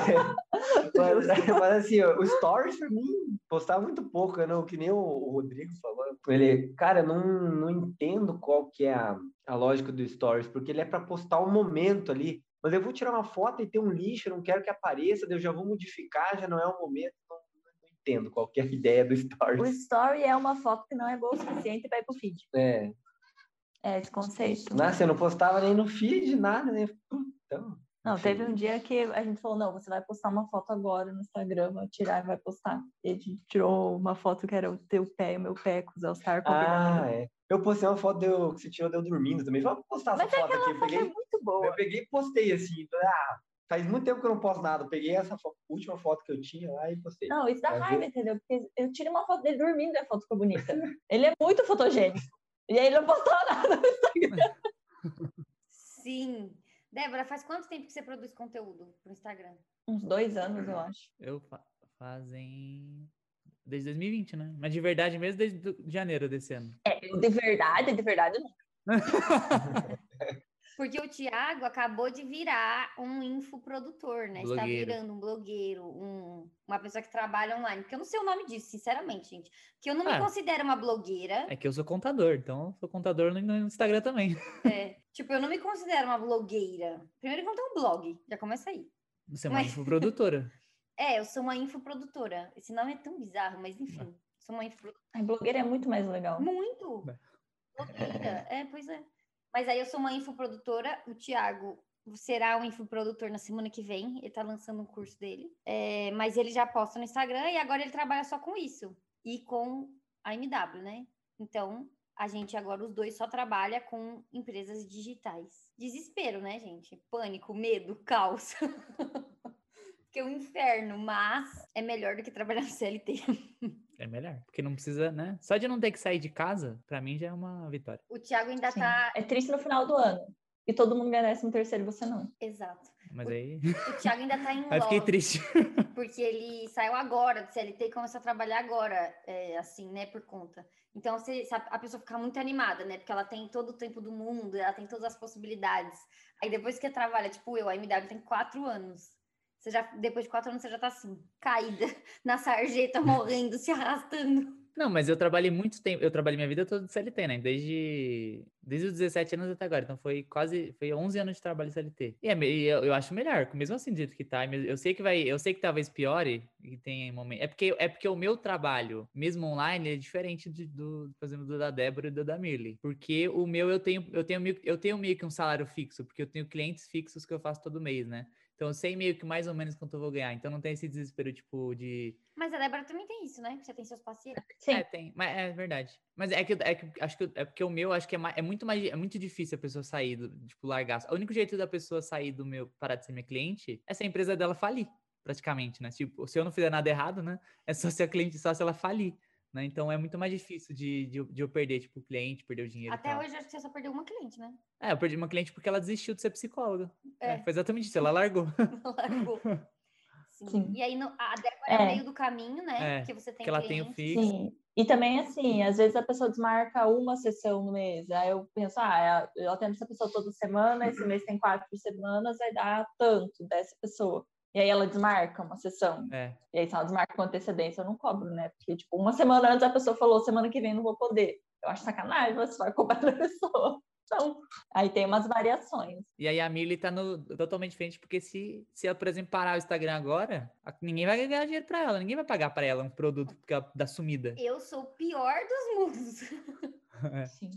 mas, mas assim, o Stories pra mim postava muito pouco, não, que nem o, o Rodrigo falou. Ele, cara, eu não, não entendo qual que é a, a lógica do Stories, porque ele é para postar o momento ali. Mas eu vou tirar uma foto e ter um lixo, eu não quero que apareça, eu já vou modificar, já não é o momento, não, não entendo qual que é a ideia do O Stories. story é uma foto que não é boa o suficiente para ir pro feed. É, É esse conceito. nossa, eu não postava nem no feed, nada, né? Então, Não, teve um dia que a gente falou, não, você vai postar uma foto agora no Instagram, vai tirar e vai postar. E a gente tirou uma foto que era o teu pé e o meu pé com os All-Star combinando. Ah, é. Eu postei uma foto deu, que você tirou de eu dormindo também. Vamos postar essa Mas é foto aqui. Eu é peguei, muito boa. eu peguei e postei assim. Ah, faz muito tempo que eu não posto nada. Eu peguei essa fo- última foto que eu tinha lá e postei. Não, isso dá Mas raiva, entendeu? Porque eu tiro uma foto dele dormindo e a foto ficou bonita. ele é muito fotogênico. E aí ele não postou nada no Instagram. Sim. Débora, faz quanto tempo que você produz conteúdo pro Instagram? Uns dois anos, eu acho. Eu fa- fazem. Desde 2020, né? Mas de verdade mesmo desde janeiro desse ano. É, de verdade, de verdade, não. Porque o Thiago acabou de virar um infoprodutor, né? Está Blogueiro. virando um blogueiro, um- uma pessoa que trabalha online. Porque eu não sei o nome disso, sinceramente, gente. Porque eu não me Ah. considero uma blogueira. É que eu sou contador, então eu sou contador no, no Instagram também. É, tipo, eu não me considero uma blogueira. Primeiro que eu não tenho um blog, já começa aí. Você é uma Mas- infoprodutora. É, eu sou uma infoprodutora. Esse nome é tão bizarro, mas enfim. Sou uma infoprodutora. A blogueira é muito mais legal. Muito! É. Blogueira. É, pois é. Mas aí eu sou uma infoprodutora, o Thiago será um infoprodutor na semana que vem, ele tá lançando um curso dele. É, mas ele já posta no Instagram e agora ele trabalha só com isso. E com a MW, né? Então, a gente agora, os dois, só trabalha com empresas digitais. Desespero, né, gente? Pânico, medo, caos. Porque é um inferno, mas é melhor do que trabalhar no CLT. É melhor. Porque não precisa, né? Só de não ter que sair de casa, pra mim já é uma vitória. O Thiago ainda Sim. tá. É triste no final do ano. E todo mundo ganha décimo terceiro e você não. Exato. Mas aí. O Thiago ainda tá em Aí fiquei triste. porque ele saiu agora do CLT e começou a trabalhar agora, é, assim, né, por conta. Então, se, se a, a pessoa fica muito animada, né, porque ela tem todo o tempo do mundo, ela tem todas as possibilidades. Aí depois que trabalha, tipo eu, a MW tem quatro anos. Você já, depois de quatro anos, você já tá assim, caída na sarjeta, morrendo, se arrastando. Não, mas eu trabalhei muito tempo, eu trabalhei minha vida toda de CLT, né? Desde, desde os 17 anos até agora. Então foi quase, foi 11 anos de trabalho CLT. E, é eu, eu acho melhor, mesmo assim, do jeito que tá. Eu sei que vai, eu sei que talvez piore, e tem momento. É porque, é porque o meu trabalho, mesmo online, é diferente de- do, por exemplo, do da Débora e do da Mirley. Porque o meu eu tenho, eu tenho, eu tenho meio que um salário fixo, porque eu tenho clientes fixos que eu faço todo mês, né? Então eu sei meio que mais ou menos quanto eu vou ganhar. Então não tem esse desespero, tipo, de Mas a Débora também tem isso, né? Você tem seus pacientes. Sim. é, tem, mas é verdade. Mas é que, é que acho que é porque o meu acho que é, mais, é muito mais é muito difícil a pessoa sair do, tipo largar. O único jeito da pessoa sair do meu parar de ser minha cliente é se a empresa dela falir, praticamente, né? Tipo, se eu não fizer nada errado, né? É só ser a cliente só se ela falir, né? Então é muito mais difícil de, de, eu- de eu perder tipo o cliente, perder o dinheiro. Até tal. hoje, acho que você só perdeu uma cliente, né? É, eu perdi uma cliente porque ela desistiu de ser psicóloga. É, É. foi exatamente isso, ela largou. Largou. Sim. Sim. E aí, no- a Débora é. É. meio do caminho, né? É, Porque você tem que ela tem o fixo. Sim. E também, assim, às vezes a pessoa desmarca uma sessão no mês. Aí eu penso, ah, eu atendo essa pessoa toda semana, esse mês tem quatro semanas, vai dar tanto dessa pessoa. E aí ela desmarca uma sessão. É. E aí, se ela desmarca com antecedência, eu não cobro, né? Porque, tipo, uma semana antes a pessoa falou, semana que vem não vou poder. Eu acho sacanagem, você vai cobrar da pessoa. Então, aí tem umas variações. E aí a Milly tá no, totalmente diferente, porque se, se ela, por exemplo, parar o Instagram agora, a- ninguém vai ganhar dinheiro pra ela, ninguém vai pagar pra ela um produto porque ela dá sumida. Eu sou o pior dos mundos. Sim.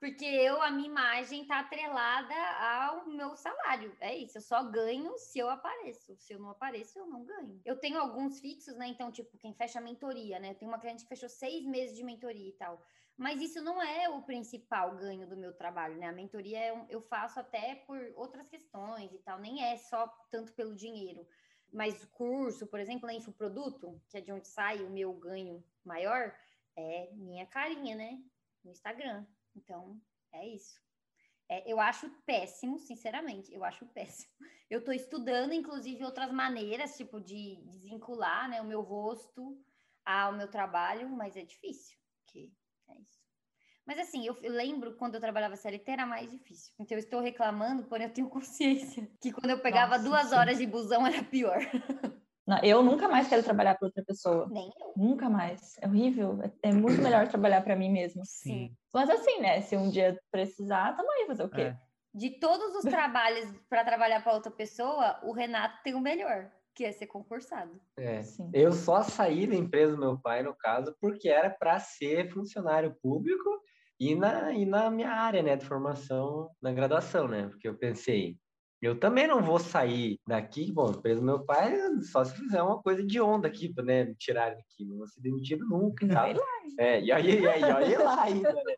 Porque eu, a minha imagem tá atrelada ao meu salário. É isso, eu só ganho se eu apareço. Se eu não apareço, eu não ganho. Eu tenho alguns fixos, né? Então, tipo, quem fecha a mentoria, né? Tem uma cliente que fechou seis meses de mentoria e tal. Mas isso não é o principal ganho do meu trabalho, né? A mentoria é eu faço até por outras questões e tal, nem é só tanto pelo dinheiro. Mas o curso, por exemplo, na infoproduto, que é de onde sai o meu ganho maior, é minha carinha, né? No Instagram. Então, é isso. É, eu acho péssimo, sinceramente, eu acho péssimo. Eu estou estudando, inclusive, outras maneiras, tipo, de desvincular né, o meu rosto ao meu trabalho, mas é difícil, porque é isso. Mas assim, eu, eu lembro quando eu trabalhava CLT era mais difícil. Então eu estou reclamando, porém eu tenho consciência que quando eu pegava Nossa, duas sim. horas de busão era pior. Não, eu nunca mais quero trabalhar para outra pessoa. Nem eu. Nunca mais. É horrível. É, é muito melhor trabalhar para mim mesmo. Sim. Mas assim, né? Se um dia precisar, tamo aí fazer o quê? É. De todos os trabalhos para trabalhar para outra pessoa, o Renato tem o melhor, que é ser concursado. É. Sim. Eu só saí da empresa do meu pai, no caso, porque era para ser funcionário público e na, e na minha área, né, de formação na graduação, né? Porque eu pensei, eu também não vou sair daqui, bom, a empresa do meu pai, só se fizer uma coisa de onda aqui, né, me tirarem daqui, não vou ser demitido nunca e tal. Vai lá. É, e aí, e aí, olha lá ainda, né?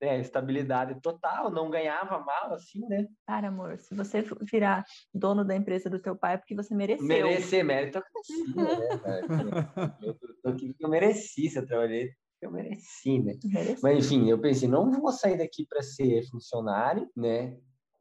É, estabilidade total, não ganhava mal, assim, né? Cara, amor, se você virar dono da empresa do teu pai, é porque você mereceu. Merecer meritocracia, né, cara? Eu, eu, eu, eu mereci, se eu trabalhei, eu mereci, né? Mereceu. Mas enfim, eu pensei, não vou sair daqui para ser funcionário, né?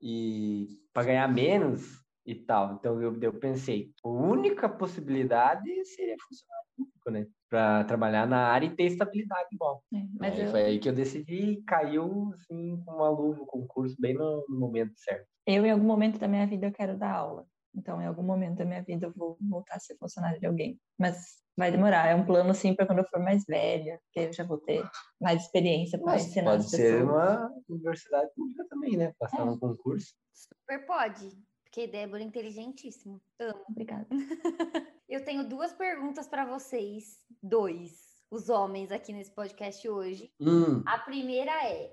E para ganhar menos e tal. Então eu, eu pensei, a única possibilidade seria funcionário. público. né? Para trabalhar na área e ter estabilidade igual. É, mas eu, Foi aí que eu decidi e caiu, assim, com uma luva o concurso, bem no, no momento certo. eu, em algum momento da minha vida, eu quero dar aula. Então, em algum momento da minha vida, eu vou voltar a ser funcionária de alguém. Mas vai demorar. É um plano, assim, para quando eu for mais velha, que aí eu já vou ter mais experiência para ensinar pode as ser pessoas. uma universidade pública também, né? Passar É. um concurso. Super pode. Porque Débora é inteligentíssima. Amo. Obrigada. Eu tenho duas perguntas para vocês, dois, os homens aqui nesse podcast hoje. Hum, A primeira é: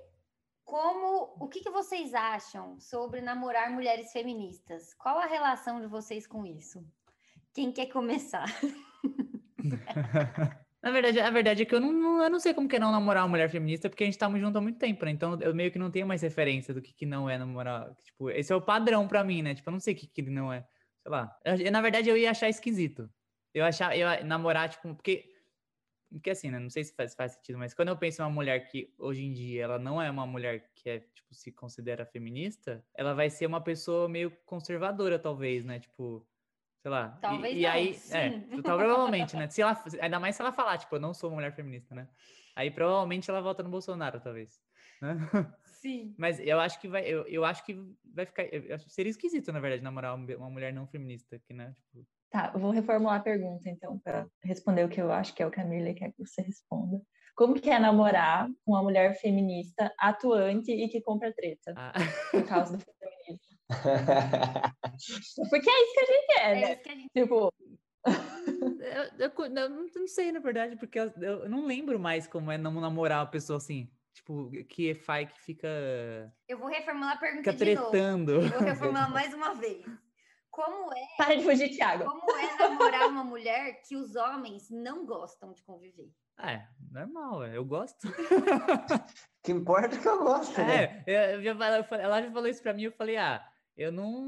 como, o que, que vocês acham sobre namorar mulheres feministas? Qual a relação de vocês com isso? Quem quer começar? Na verdade, a verdade é que eu não, não- eu não sei como que é não namorar uma mulher feminista, porque a gente tá junto há muito tempo, né? Então eu meio que não tenho mais referência do que, que não é namorar. Tipo, esse é o padrão pra mim, né? Tipo, eu não sei o que, que não é. Sei lá. Eu- na verdade, eu ia achar esquisito. Eu achar, eu namorar, tipo, porque. Porque assim, né? Não sei se faz, faz sentido, mas quando eu penso em uma mulher que hoje em dia ela não é uma mulher que é, tipo, se considera feminista, ela vai ser uma pessoa meio conservadora, talvez, né? Tipo, sei lá. E- Talvez e, não, aí, sim. é, provavelmente, né? Se ela, ainda mais se ela falar, tipo, eu não sou uma mulher feminista, né? Aí provavelmente ela vota no Bolsonaro, talvez. né? Sim. Mas eu acho que vai, eu, eu acho que vai ficar. eu seria esquisito, na verdade, namorar uma uma mulher não feminista, que, né? Tipo, Tá, eu vou reformular a pergunta, então, para responder o que eu acho que é o que a Mirley quer que você responda. Como que é namorar com uma mulher feminista atuante e que compra treta ah, por causa do feminismo? Porque é isso que a gente é, É né? isso que a gente Tipo, eu, eu eu não, sei, na verdade, porque eu, eu não lembro mais como é não namorar uma pessoa assim. Tipo, que é fai que fica, Eu vou reformular a pergunta fica de novo. tretando. Eu vou reformular mais uma vez. Como é, para de fugir, Thiago. como é namorar uma mulher que os homens não gostam de conviver? Ah, É, normal, é, eu gosto. O que importa é que eu gosto, né? É, eu eu já ela já falou isso pra mim, eu falei, ah, eu não.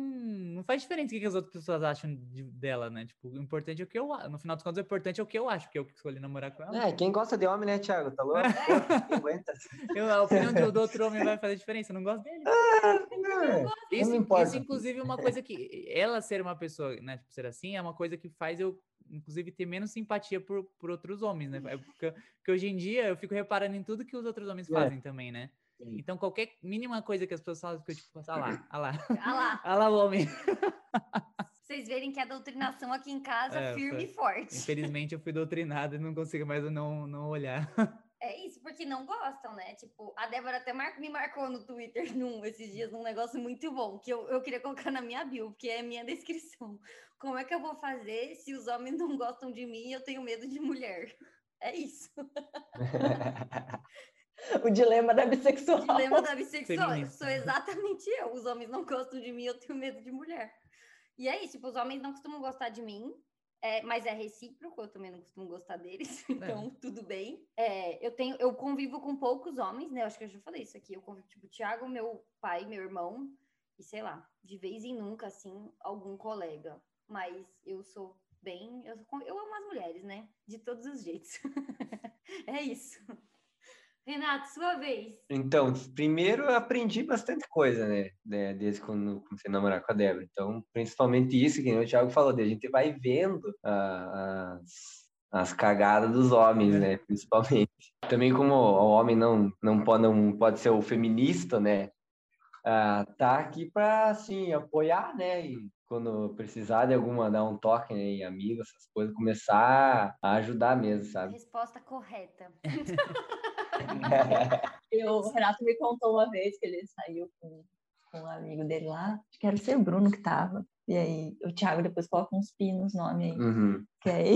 Não faz diferença o que, as outras pessoas acham de- dela, né? Tipo, o importante é o que eu acho. No final dos contos, o importante é o que eu acho, porque eu que escolhi namorar com ela. É, quem gosta de homem, né, Thiago? Tá louco? Aguenta? Eu, a opinião de- do outro homem vai fazer diferença, eu não gosto dele. É, Isso, não importa. isso, inclusive, é uma coisa que ela ser uma pessoa, né, tipo, ser assim, é uma coisa que faz eu, inclusive, ter menos simpatia por, por outros homens, né? É porque, porque hoje em dia eu fico reparando em tudo que os outros homens É. fazem também, né? Então, qualquer mínima coisa que as pessoas falam, eu tipo, ah lá, ah lá, Ah lá, ah lá o homem. vocês verem que a doutrinação aqui em casa É, firme foi. e forte. Infelizmente, eu fui doutrinado e não consigo mais não, não olhar. É isso, porque não gostam, né? Tipo, a Débora até mar- me marcou no Twitter num, esses dias num negócio muito bom, que eu, eu queria colocar na minha bio, porque é a minha descrição. Como é que eu vou fazer se os homens não gostam de mim e eu tenho medo de mulher? É isso. O dilema da bissexual. Dilema da bissexual. Feminista. Sou exatamente eu. Os homens não gostam de mim, eu tenho medo de mulher. E é isso, tipo, os homens não costumam gostar de mim, é, mas é recíproco, eu também não costumo gostar deles, então tudo bem. É, eu tenho, eu convivo com poucos homens, né? Eu acho que eu já falei isso aqui. Eu convivo, tipo, o Thiago, meu pai, meu irmão, e sei lá, de vez em nunca, assim, algum colega. Mas eu sou bem. Eu, sou- eu amo as mulheres, né? De todos os jeitos. é isso. Renato, sua vez. Então, primeiro eu aprendi bastante coisa, né? né, Desde quando comecei a namorar com a Débora. Então, principalmente isso que o Thiago falou, a gente vai vendo as, as cagadas dos homens, né? Principalmente. Também como o homem não, não, pode, não pode ser o feminista, né? Ah, tá aqui para, assim, apoiar, né? E quando precisar de alguma, dar um toque, né? Em amigos, essas coisas, começar a ajudar mesmo, sabe? Resposta correta. Eu- o Renato me contou uma vez que ele saiu com, com um amigo dele lá, acho que era o seu Bruno que tava. E aí o Thiago depois coloca uns pinos no nome aí, Uhum. que aí.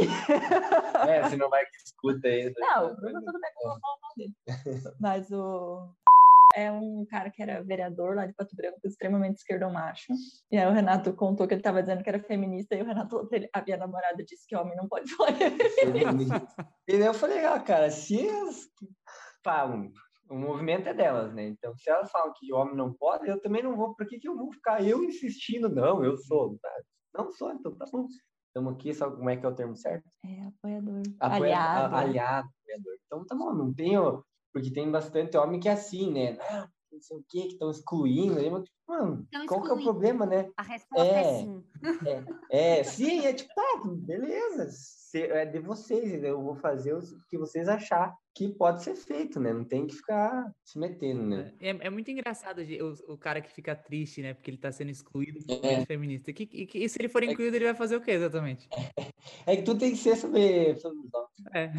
É, se não vai que escuta aí. Não, o Bruno tudo bem falar o nome dele. Mas o. É um cara que era vereador lá de Pato Branco, extremamente esquerdomacho. E aí o Renato contou que ele estava dizendo que era feminista, e o Renato falou pra ele, a minha namorada disse que homem não pode falar é feminista. E daí eu falei, ah, cara, se elas falam, o movimento é delas, né? Então, se elas falam que homem não pode, eu também não vou. Por que, que eu vou ficar eu insistindo? Não, eu sou. Tá? Não sou, então tá bom. Estamos aqui, sabe como é que é o termo certo? É, apoiador. Apoia- aliado. a- aliado, apoiador. Então tá bom, não tenho. Porque tem bastante homem que é assim, né? Não, não sei o quê, que estão excluindo. Eu, mano, Tão qual que é o problema, né? A resposta é, É. sim. É, sim, é tipo, tá, beleza, se- é de vocês, eu vou fazer o que vocês achar que pode ser feito, né? Não tem que ficar se metendo, né? É, é muito engraçado o, o cara que fica triste, né? Porque ele tá sendo excluído do É. movimento feminista. Que, que, e se ele for incluído, ele vai fazer o quê exatamente? É que tu tem que ser sobre. sobre- É.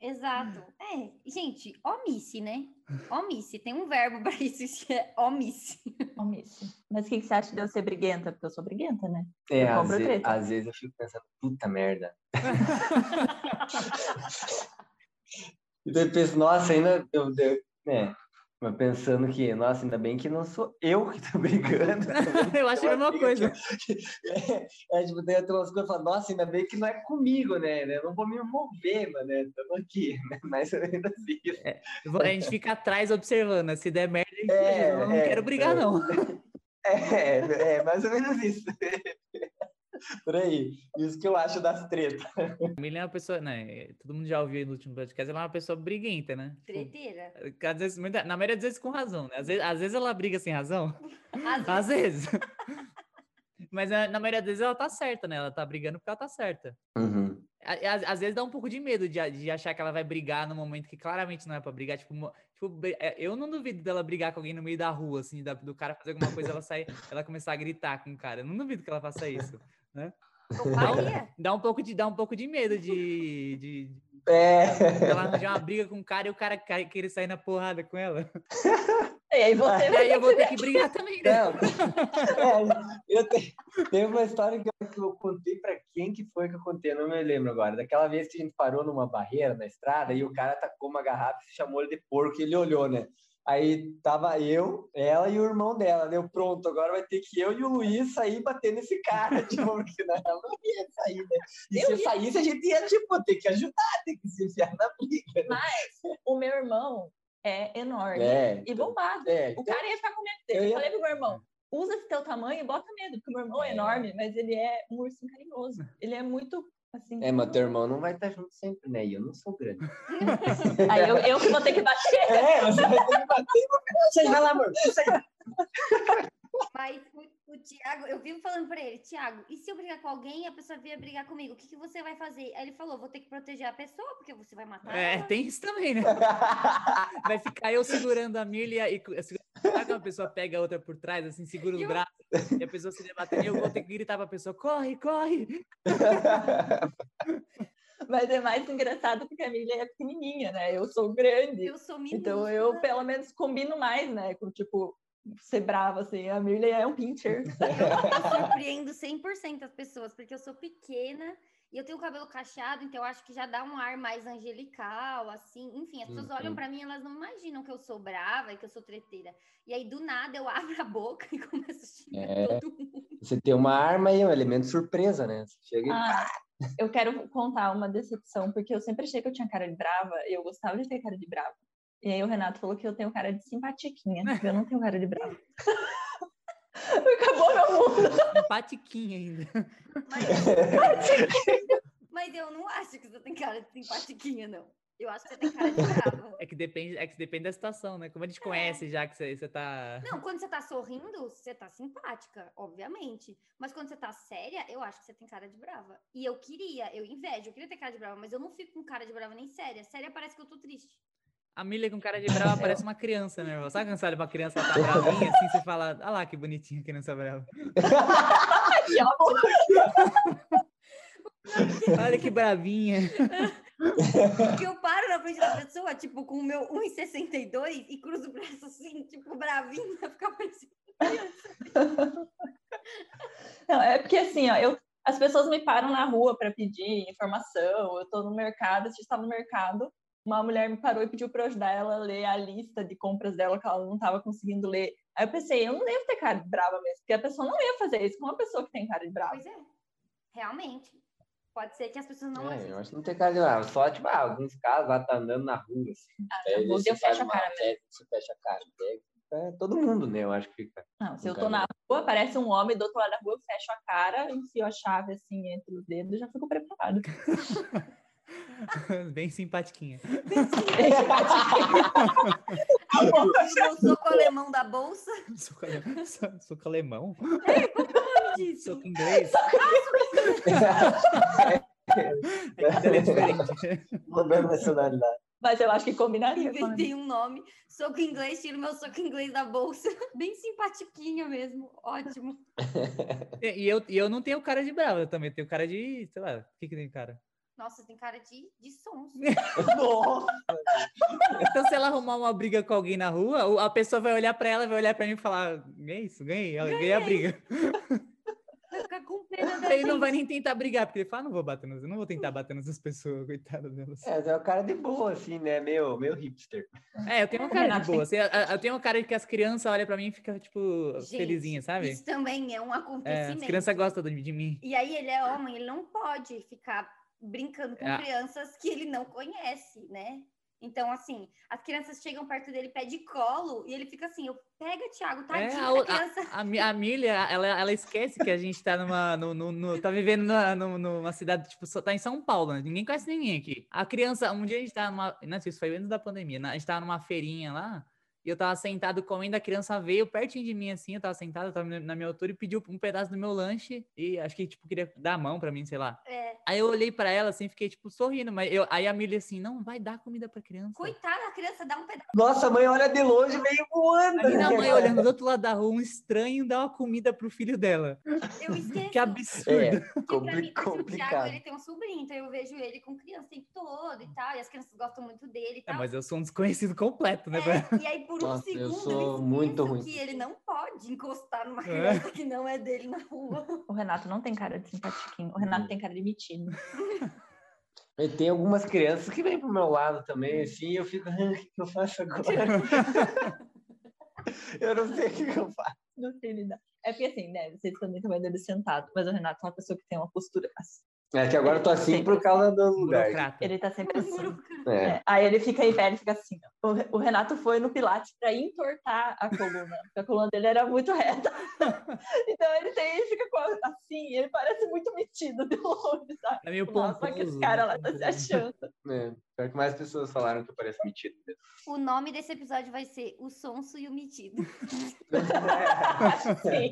Exato. É, gente, omisse, né? Omisse. Tem um verbo para isso que é omisse. Omisse. Mas o que, que você acha de eu ser briguenta? Porque eu sou briguenta, né? É, Eu às, ve- às vezes eu fico pensando, puta merda. Então eu penso, nossa, ainda. Eu, eu, né? Mas pensando que, nossa, ainda bem que não sou eu que tô brigando. Eu acho a mesma coisa. É, tipo, tem outras coisas, eu falo, nossa, ainda bem que não é comigo, né? Eu não vou me mover, mano, né? Estamos aqui, né? Mas eu ainda assim. Eu vou- A gente fica atrás observando. né? Se der merda, a gente É. Eu não é, quero brigar, é. não. É, é, mais ou menos isso. Por aí. Isso que eu acho das tretas. A Milena é uma pessoa, né? Todo mundo já ouviu aí no último podcast, ela é uma pessoa briguenta, né? Tipo, Treteira. às vezes, muita- na maioria das vezes com razão, né? Às vezes, às vezes ela briga sem razão, Às às vezes. Mas na, na maioria das vezes ela tá certa, né? Ela tá brigando porque ela tá certa. Uhum. Às, às vezes dá um pouco de medo de, de achar que ela vai brigar no momento que claramente não é pra brigar. Tipo, tipo, é, eu não duvido dela brigar com alguém no meio da rua, assim, da- do cara fazer alguma coisa, ela sair, ela começar a gritar com o cara. Eu não duvido que ela faça isso. Eu faria. Dá um pouco de, dá um pouco de medo de, de, de É. ela arranjar uma briga com o cara e o cara querer sair na porrada com ela. E aí você E vai aí eu vou ter que brigar também, né? Não, é, eu tenho, tem uma história que eu, que eu contei pra quem que foi que eu contei, eu não me lembro agora. Daquela vez que a gente parou numa barreira na estrada e o cara tacou uma garrafa e chamou ele de porco e ele olhou, né? Aí tava eu, ela e o irmão dela, né? Eu, Pronto, agora vai ter que eu e o Luiz sair bater nesse cara, tipo, porque não, ela não ia sair, né? E se eu saísse, a gente ia, tipo, ter que ajudar, ter que se enfiar na briga. né? o meu irmão é enorme É, e bombado. é, O cara ia ficar com medo dele. Eu ia- falei pro meu irmão, usa esse teu tamanho e bota medo, porque o meu irmão é É. enorme, mas ele é um ursinho carinhoso. Ele é muito, assim... É, mas teu irmão não vai estar junto sempre, né? E eu não sou grande. Aí eu, eu que vou ter que bater. É, você vai ter que bater. Vai lá, amor. Sai. Mas o, o Tiago, eu vivo falando pra ele, Tiago, e se eu brigar com alguém e a pessoa vier brigar comigo, o que, que você vai fazer? Aí ele falou, vou ter que proteger a pessoa, porque você vai matar É, ela. tem isso também, né? Vai ficar eu segurando a Mirlia e sabe quando a pessoa pega a outra por trás, assim, segura os Eu- braços e a pessoa se debatendo e eu vou ter que gritar pra pessoa, corre, corre! Mas é mais engraçado porque a Milha é pequenininha, né? Eu sou grande. Eu sou minúscula. Então eu, pelo menos, combino mais, né? Com, tipo, ser brava, assim. A Mirley é um pincher. Eu surpreendo 100% as pessoas, porque eu sou pequena e eu tenho o cabelo cacheado, então eu acho que já dá um ar mais angelical, assim. Enfim, as pessoas olham Uhum. pra mim, elas não imaginam que eu sou brava e que eu sou treteira. E aí, do nada, eu abro a boca e começo a xingar É. todo mundo. Você tem uma arma aí, um elemento surpresa, né? Você chega e... Ah, eu quero contar uma decepção, porque eu sempre achei que eu tinha cara de brava e eu gostava de ter cara de brava. E aí o Renato falou que eu tenho cara de simpatiquinha. Eu não tenho cara de brava. Acabou meu mundo. Patiquinho ainda. Mas, mas eu não acho que você tem cara de simpatiquinha, não. Eu acho que você tem cara de brava. É que depende, é que depende da situação, né? Como a gente conhece já que você, você tá. Não, quando você tá sorrindo, você tá simpática, obviamente. Mas quando você tá séria, eu acho que você tem cara de brava. E eu queria, eu invejo, eu queria ter cara de brava, mas eu não fico com cara de brava nem séria. Séria parece que eu tô triste. A Milha com cara de brava parece uma criança, né? irmão? Sabe quando você olha pra criança, ela tá bravinha, assim, você fala, ah lá, que bonitinha criança brava. Olha que bravinha. Porque eu paro na frente da pessoa, tipo, com o meu 1,62 e cruzo o braço assim, tipo, bravinha, ficar parecendo. Não, é porque assim, ó, eu, as pessoas me param na rua para pedir informação. Eu tô no mercado, a gente estava no mercado, uma mulher me parou e pediu para eu ajudar ela a ler a lista de compras dela que ela não estava conseguindo ler. Aí eu pensei, eu não devo ter cara de brava mesmo, porque a pessoa não ia fazer isso com uma pessoa que tem cara de brava. Pois é, realmente. Pode ser que as pessoas não É, eu acho que não tem cara de brava. Só, tipo, ah, alguns casos lá tá andando na rua, assim. Ah, Aí eu você fecho a cara mesmo. Você fecha a cara. É, todo mundo, né? Eu acho que fica. Não, se eu tô na rua, aparece um homem do outro lado da rua, eu fecho a cara, enfio a chave assim entre os dedos e já fico preparado. Bem simpatiquinha. Eu soco alemão da bolsa. Soco alemão? So- Soco alemão? Disso. Soco inglês? É dela é diferente. Mudando nacionalidade. Mas eu acho que combinaria. com Inventei um nome. Soco inglês, tiro meu soco inglês da bolsa. Bem simpatiquinha mesmo. Ótimo. E e eu, e eu não tenho cara de bravo, eu também tenho cara de, sei lá, o que que tem cara? Nossa, tem cara de, de sons. Nossa. Então, se ela arrumar uma briga com alguém na rua, a pessoa vai olhar pra ela, vai olhar pra mim e falar: É isso, ganhei, ela ganhei a briga. Vai ficar com pena da Ele não vai nem tentar brigar, porque ele fala: Não vou bater nas, eu não vou tentar bater nessas pessoas, coitada delas. É, é o cara de boa, assim, né? Meio, meio hipster. É, eu tenho uma O cara de boa. assim, eu tenho uma cara que as crianças olham pra mim e ficam, tipo, Gente, felizinha, sabe? Isso também é um É, acontecimento. as crianças gostam de, de mim. E aí ele é homem, ele não pode ficar brincando com É. crianças que ele não conhece, né? Então, assim, as crianças chegam perto dele, pede colo, e ele fica assim, eu pega, Thiago, É, tadinho a, da o- criança. a, a, a Milha, ela, ela esquece que a gente tá numa. No, no- no- tá vivendo na- no- numa cidade, tipo, só tá em São Paulo, né? Ninguém conhece ninguém aqui. A criança, um dia a gente tava numa. Não sei, isso foi antes da pandemia, né? A gente tava numa feirinha lá. E eu tava sentado comendo, a criança veio pertinho de mim, assim, eu tava sentado, eu tava na minha altura e pediu um pedaço do meu lanche. E acho que, tipo, queria dar a mão pra mim, sei lá. É, Aí eu olhei pra ela, assim, fiquei, tipo, sorrindo. Mas eu, aí a Milha, assim, não, vai dar comida pra criança. coitada, a criança dá um pedaço. Nossa, a mãe olha de longe, meio voando. Aí a né? mãe olhando do outro lado da rua, um estranho dá uma comida pro filho dela. Eu esqueço. Que absurdo. É, Porque pra compli- mim, porque o Thiago, complicado. ele tem um sobrinho, então eu vejo ele com criança o tempo todo e tal, e as crianças gostam muito dele e É, tal. mas eu sou um desconhecido completo, né? É, e aí, por um Nossa, eu segundo, sou eles muito ruim. que ele não pode encostar numa É. criança que não é dele na rua. O Renato não tem cara de simpatiquinho. O Renato Uhum. tem cara de metido. E tem algumas crianças que vêm pro meu lado também, assim, e eu fico, "Ah, o que eu faço agora? eu não sei o que eu faço. Não sei lidar. É porque assim, né? Vocês também estão vendo ele sentado, mas o Renato é uma pessoa que tem uma postura assim. É que agora eu tô assim por causa do lugar. Burocrata. Ele tá sempre assim. É. É, Aí ele fica em pé, ele fica assim. O Re- O Renato foi no Pilates para entortar a coluna, porque a coluna dele era muito reta. Então ele tem, ele fica assim, ele parece muito metido de longe, sabe? É meio Nossa, que esse cara lá tá se achando. É. Pior que mais pessoas falaram que eu pareço metido mesmo. O nome desse episódio vai ser O Sonso e o Metido. Sim.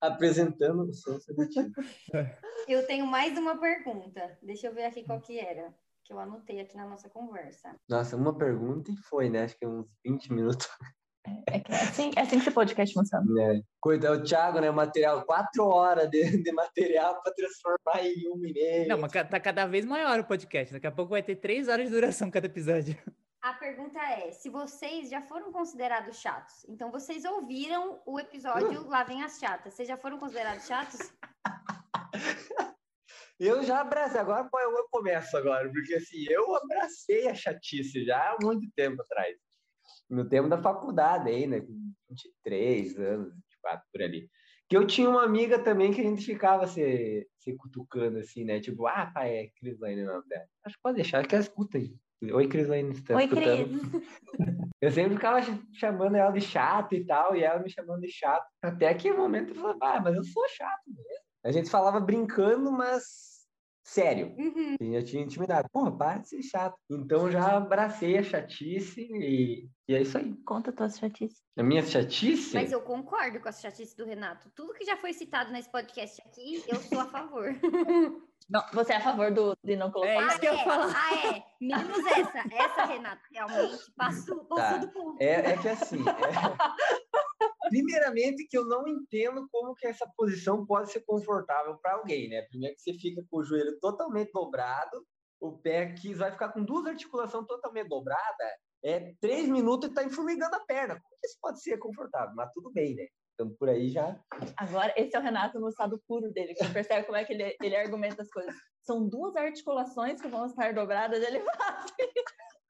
Apresentando o som metido. Eu tenho mais uma pergunta. Deixa eu ver aqui qual que era, que eu anotei aqui na nossa conversa. Nossa, uma pergunta e foi, né? Acho que uns 20 minutos. É, que é assim, é assim que esse podcast funciona. Né? Coitado, o Thiago, né? Material, quatro horas de, de material para transformar em um e Não, mas tá cada vez maior o podcast. Daqui a pouco vai ter três horas de duração cada episódio. A pergunta é: se vocês já foram considerados chatos? Então, vocês ouviram o episódio Lá Vem as Chatas. Vocês já foram considerados chatos? Eu já abracei, agora eu começo agora, porque assim, eu abracei a chatice já há muito tempo atrás. No tempo da faculdade aí, né? Com 23 anos, 24 por ali. Que eu tinha uma amiga também que a gente ficava se, se cutucando assim, né? Tipo, ah, pai, é Crislaine o nome dela. Acho que pode deixar, acho que ela escuta aí. Oi, Crislaine, você tá Oi, escutando? Cris. Eu sempre ficava ch- chamando ela de chato e tal, e ela me chamando de chato. Até que o momento eu falei, ah, mas eu sou chato mesmo. A gente falava brincando, mas sério. Uhum. Eu já tinha intimidade. Porra, para de ser chato. Então eu já abracei a chatice e, e é isso aí. Conta tuas chatices. A minha chatice. Mas eu concordo com a chatice do Renato. Tudo que já foi citado nesse podcast aqui, eu sou a favor. Você é a favor do, de não colocar? É isso que eu ia é, falar. ah, é. Menos essa. Essa, Renato, realmente passou, passou Tá. do ponto. É, é que assim. é- Primeiramente que eu não entendo como que essa posição pode ser confortável para alguém, né? Primeiro que você fica com o joelho totalmente dobrado, o pé aqui vai ficar com duas articulações totalmente dobradas, é três minutos e tá enformigando a perna. Como que isso pode ser confortável? Mas tudo bem, né? Então por aí já. Agora, esse é o Renato no estado puro dele, que você percebe como é que ele, ele argumenta as coisas. São duas articulações que vão estar dobradas, ele fala assim.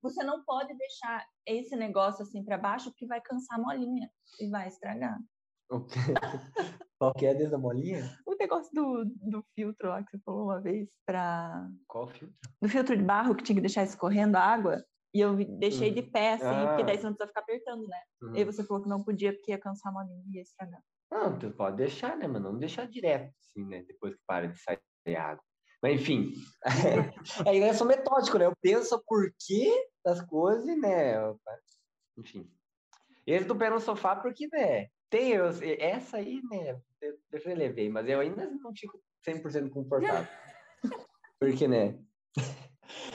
Você não pode deixar esse negócio assim para baixo, porque vai cansar a molinha e vai estragar. Qual que é dessa molinha? O negócio do, do filtro lá que você falou uma vez, para Qual filtro? do filtro de barro que tinha que deixar escorrendo a água, e eu deixei de pé, assim, porque Ah. daí você não precisa ficar apertando, né? Uhum. E aí você falou que não podia, porque ia cansar a molinha e ia estragar. Não, tu pode deixar, né, mas não deixar direto, assim, né? Depois que para de sair água. Mas enfim, é, eu sou metódico, né? Eu penso o porquê das coisas, né? Enfim. Esse do pé no sofá, porque, né? Tem eu, essa aí, né? Eu relevei, mas eu ainda não fico 100% confortável. Porque, né?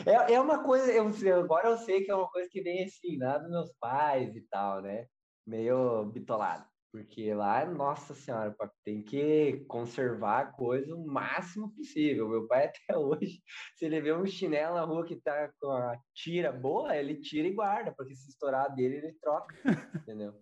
É, é uma coisa, eu, agora eu sei que é uma coisa que vem assim, lá dos meus pais e tal, né? Meio bitolado. Porque lá, nossa senhora, tem que conservar a coisa o máximo possível. Meu pai até hoje, se ele vê um chinelo na rua que tá com a tira boa, ele tira e guarda, porque se estourar dele, ele troca, entendeu?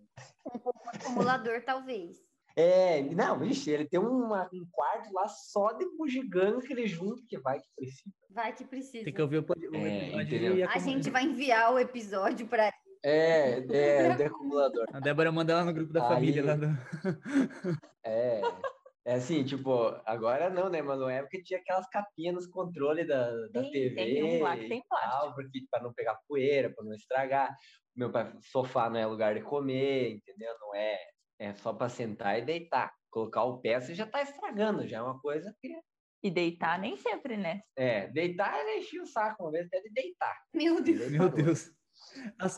Um acumulador, talvez. É, não, vixe, ele tem uma, um quarto lá só de bugiganga que ele junta, que vai que precisa. Vai que precisa. Tem que ouvir o, o É, A gente vai enviar o episódio para É, é, de acumulador. A Débora manda lá no grupo da Aí- família. Lá do... É, é assim, tipo, agora não, né? Mas na época tinha aquelas capinhas nos controles da, da Tem, TV. tem um lá que tem tal, plástico. porque para não pegar poeira, para não estragar. Meu pai, sofá não é lugar de comer, entendeu? Não é, é só para sentar e deitar. Colocar o pé, você já tá estragando, já é uma coisa que E deitar nem sempre, né? é, deitar ele enchia o saco uma vez até de deitar. Meu Deus. Meu. Deus.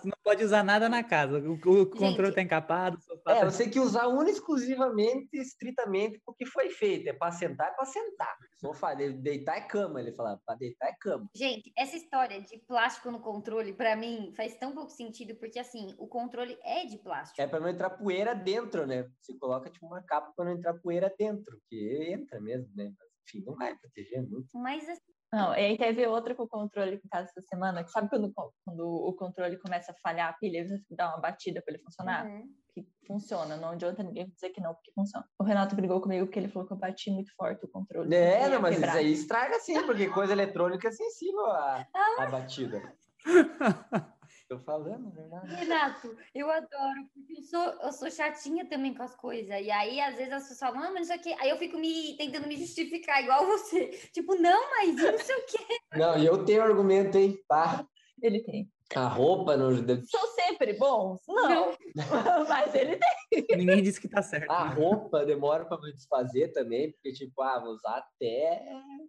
Não pode usar nada na casa. O, o controle Gente. tá encapado, o sofá É, tá- você tem que usar única e exclusivamente, estritamente, porque foi feito. É para sentar, é para sentar. Sofá, de- deitar é cama, ele falava. Para deitar é cama. Gente, essa história de plástico no controle, pra mim, faz tão pouco sentido, porque assim, o controle é de plástico. É para não entrar poeira dentro, né? Você coloca tipo uma capa para não entrar poeira dentro, que entra mesmo, né? Mas, enfim, não vai proteger muito. Mas assim, Não, e aí teve outra com o controle em casa essa semana, que sabe quando, quando o controle começa a falhar a pilha, você dá uma batida para ele funcionar? uhum. Que funciona, não adianta ninguém dizer que não, porque funciona. O Renato brigou comigo porque ele falou que eu bati muito forte o controle. É, não, mas quebrar. isso aí estraga sim, porque coisa eletrônica é sensível à, à batida. Tô falando, é verdade. Renato, eu adoro, porque eu sou, eu sou chatinha também com as coisas. E aí, às vezes, as pessoas falam, ah, mas não sei o quê. Aí eu fico me tentando me justificar, igual você. Tipo, não, mas não sei o quê. Não, e eu tenho argumento, hein? Pá, Ele tem. A roupa no, São sempre bons? Não. mas ele tem. Ninguém disse que tá certo. A né? roupa demora para me desfazer também, porque, tipo, ah, vou usar até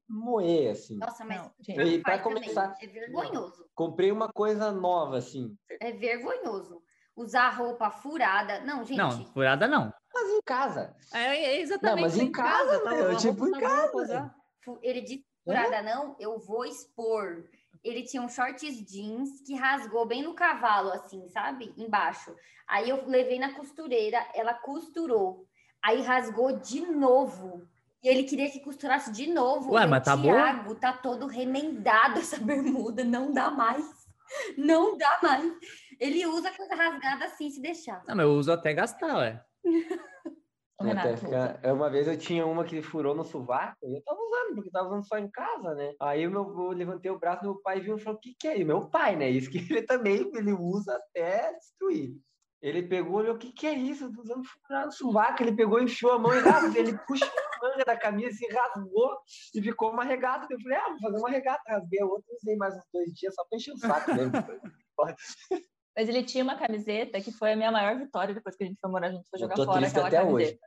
moer, assim. Nossa, mas Não, gente. não E pra também. começar- é vergonhoso. Comprei uma coisa nova, assim. É vergonhoso. Usar roupa furada. Não, gente. Não, furada não. Mas em casa. É, é exatamente. Não, mas em casa, tá, meu, a tipo, em tá casa. Ele disse furada não, eu vou expor. Ele tinha um shorts jeans que rasgou bem no cavalo, assim, sabe? Embaixo. Aí eu levei na costureira, ela costurou. Aí rasgou de novo. E ele queria que costurasse de novo. Ué, mas tá? Thiago, tá todo remendado essa bermuda, não dá mais. Não dá mais. Ele usa coisa rasgada assim, se deixar. Não, mas eu uso até gastar, ué. Renato ficar- Uma vez eu tinha uma que furou no sovaco e eu tava usando, porque tava usando só em casa, né? Aí eu, meu, eu levantei o braço, meu pai viu e falou: O que, que é isso? Meu pai, né? Isso que ele também ele usa até destruir. Ele pegou, olhou, o que, que é isso? Eu tô usando furar no sovaco. Ele pegou, enfiou a mão e rasgou. Ele puxou a manga da camisa e rasgou e ficou uma regata. Eu falei, ah, vou fazer uma regata. Rasguei a outra, usei mais uns dois dias só pra encher o saco mesmo. Mas ele tinha uma camiseta que foi a minha maior vitória depois que a gente foi morar junto, foi jogar fora aquela até camiseta. hoje.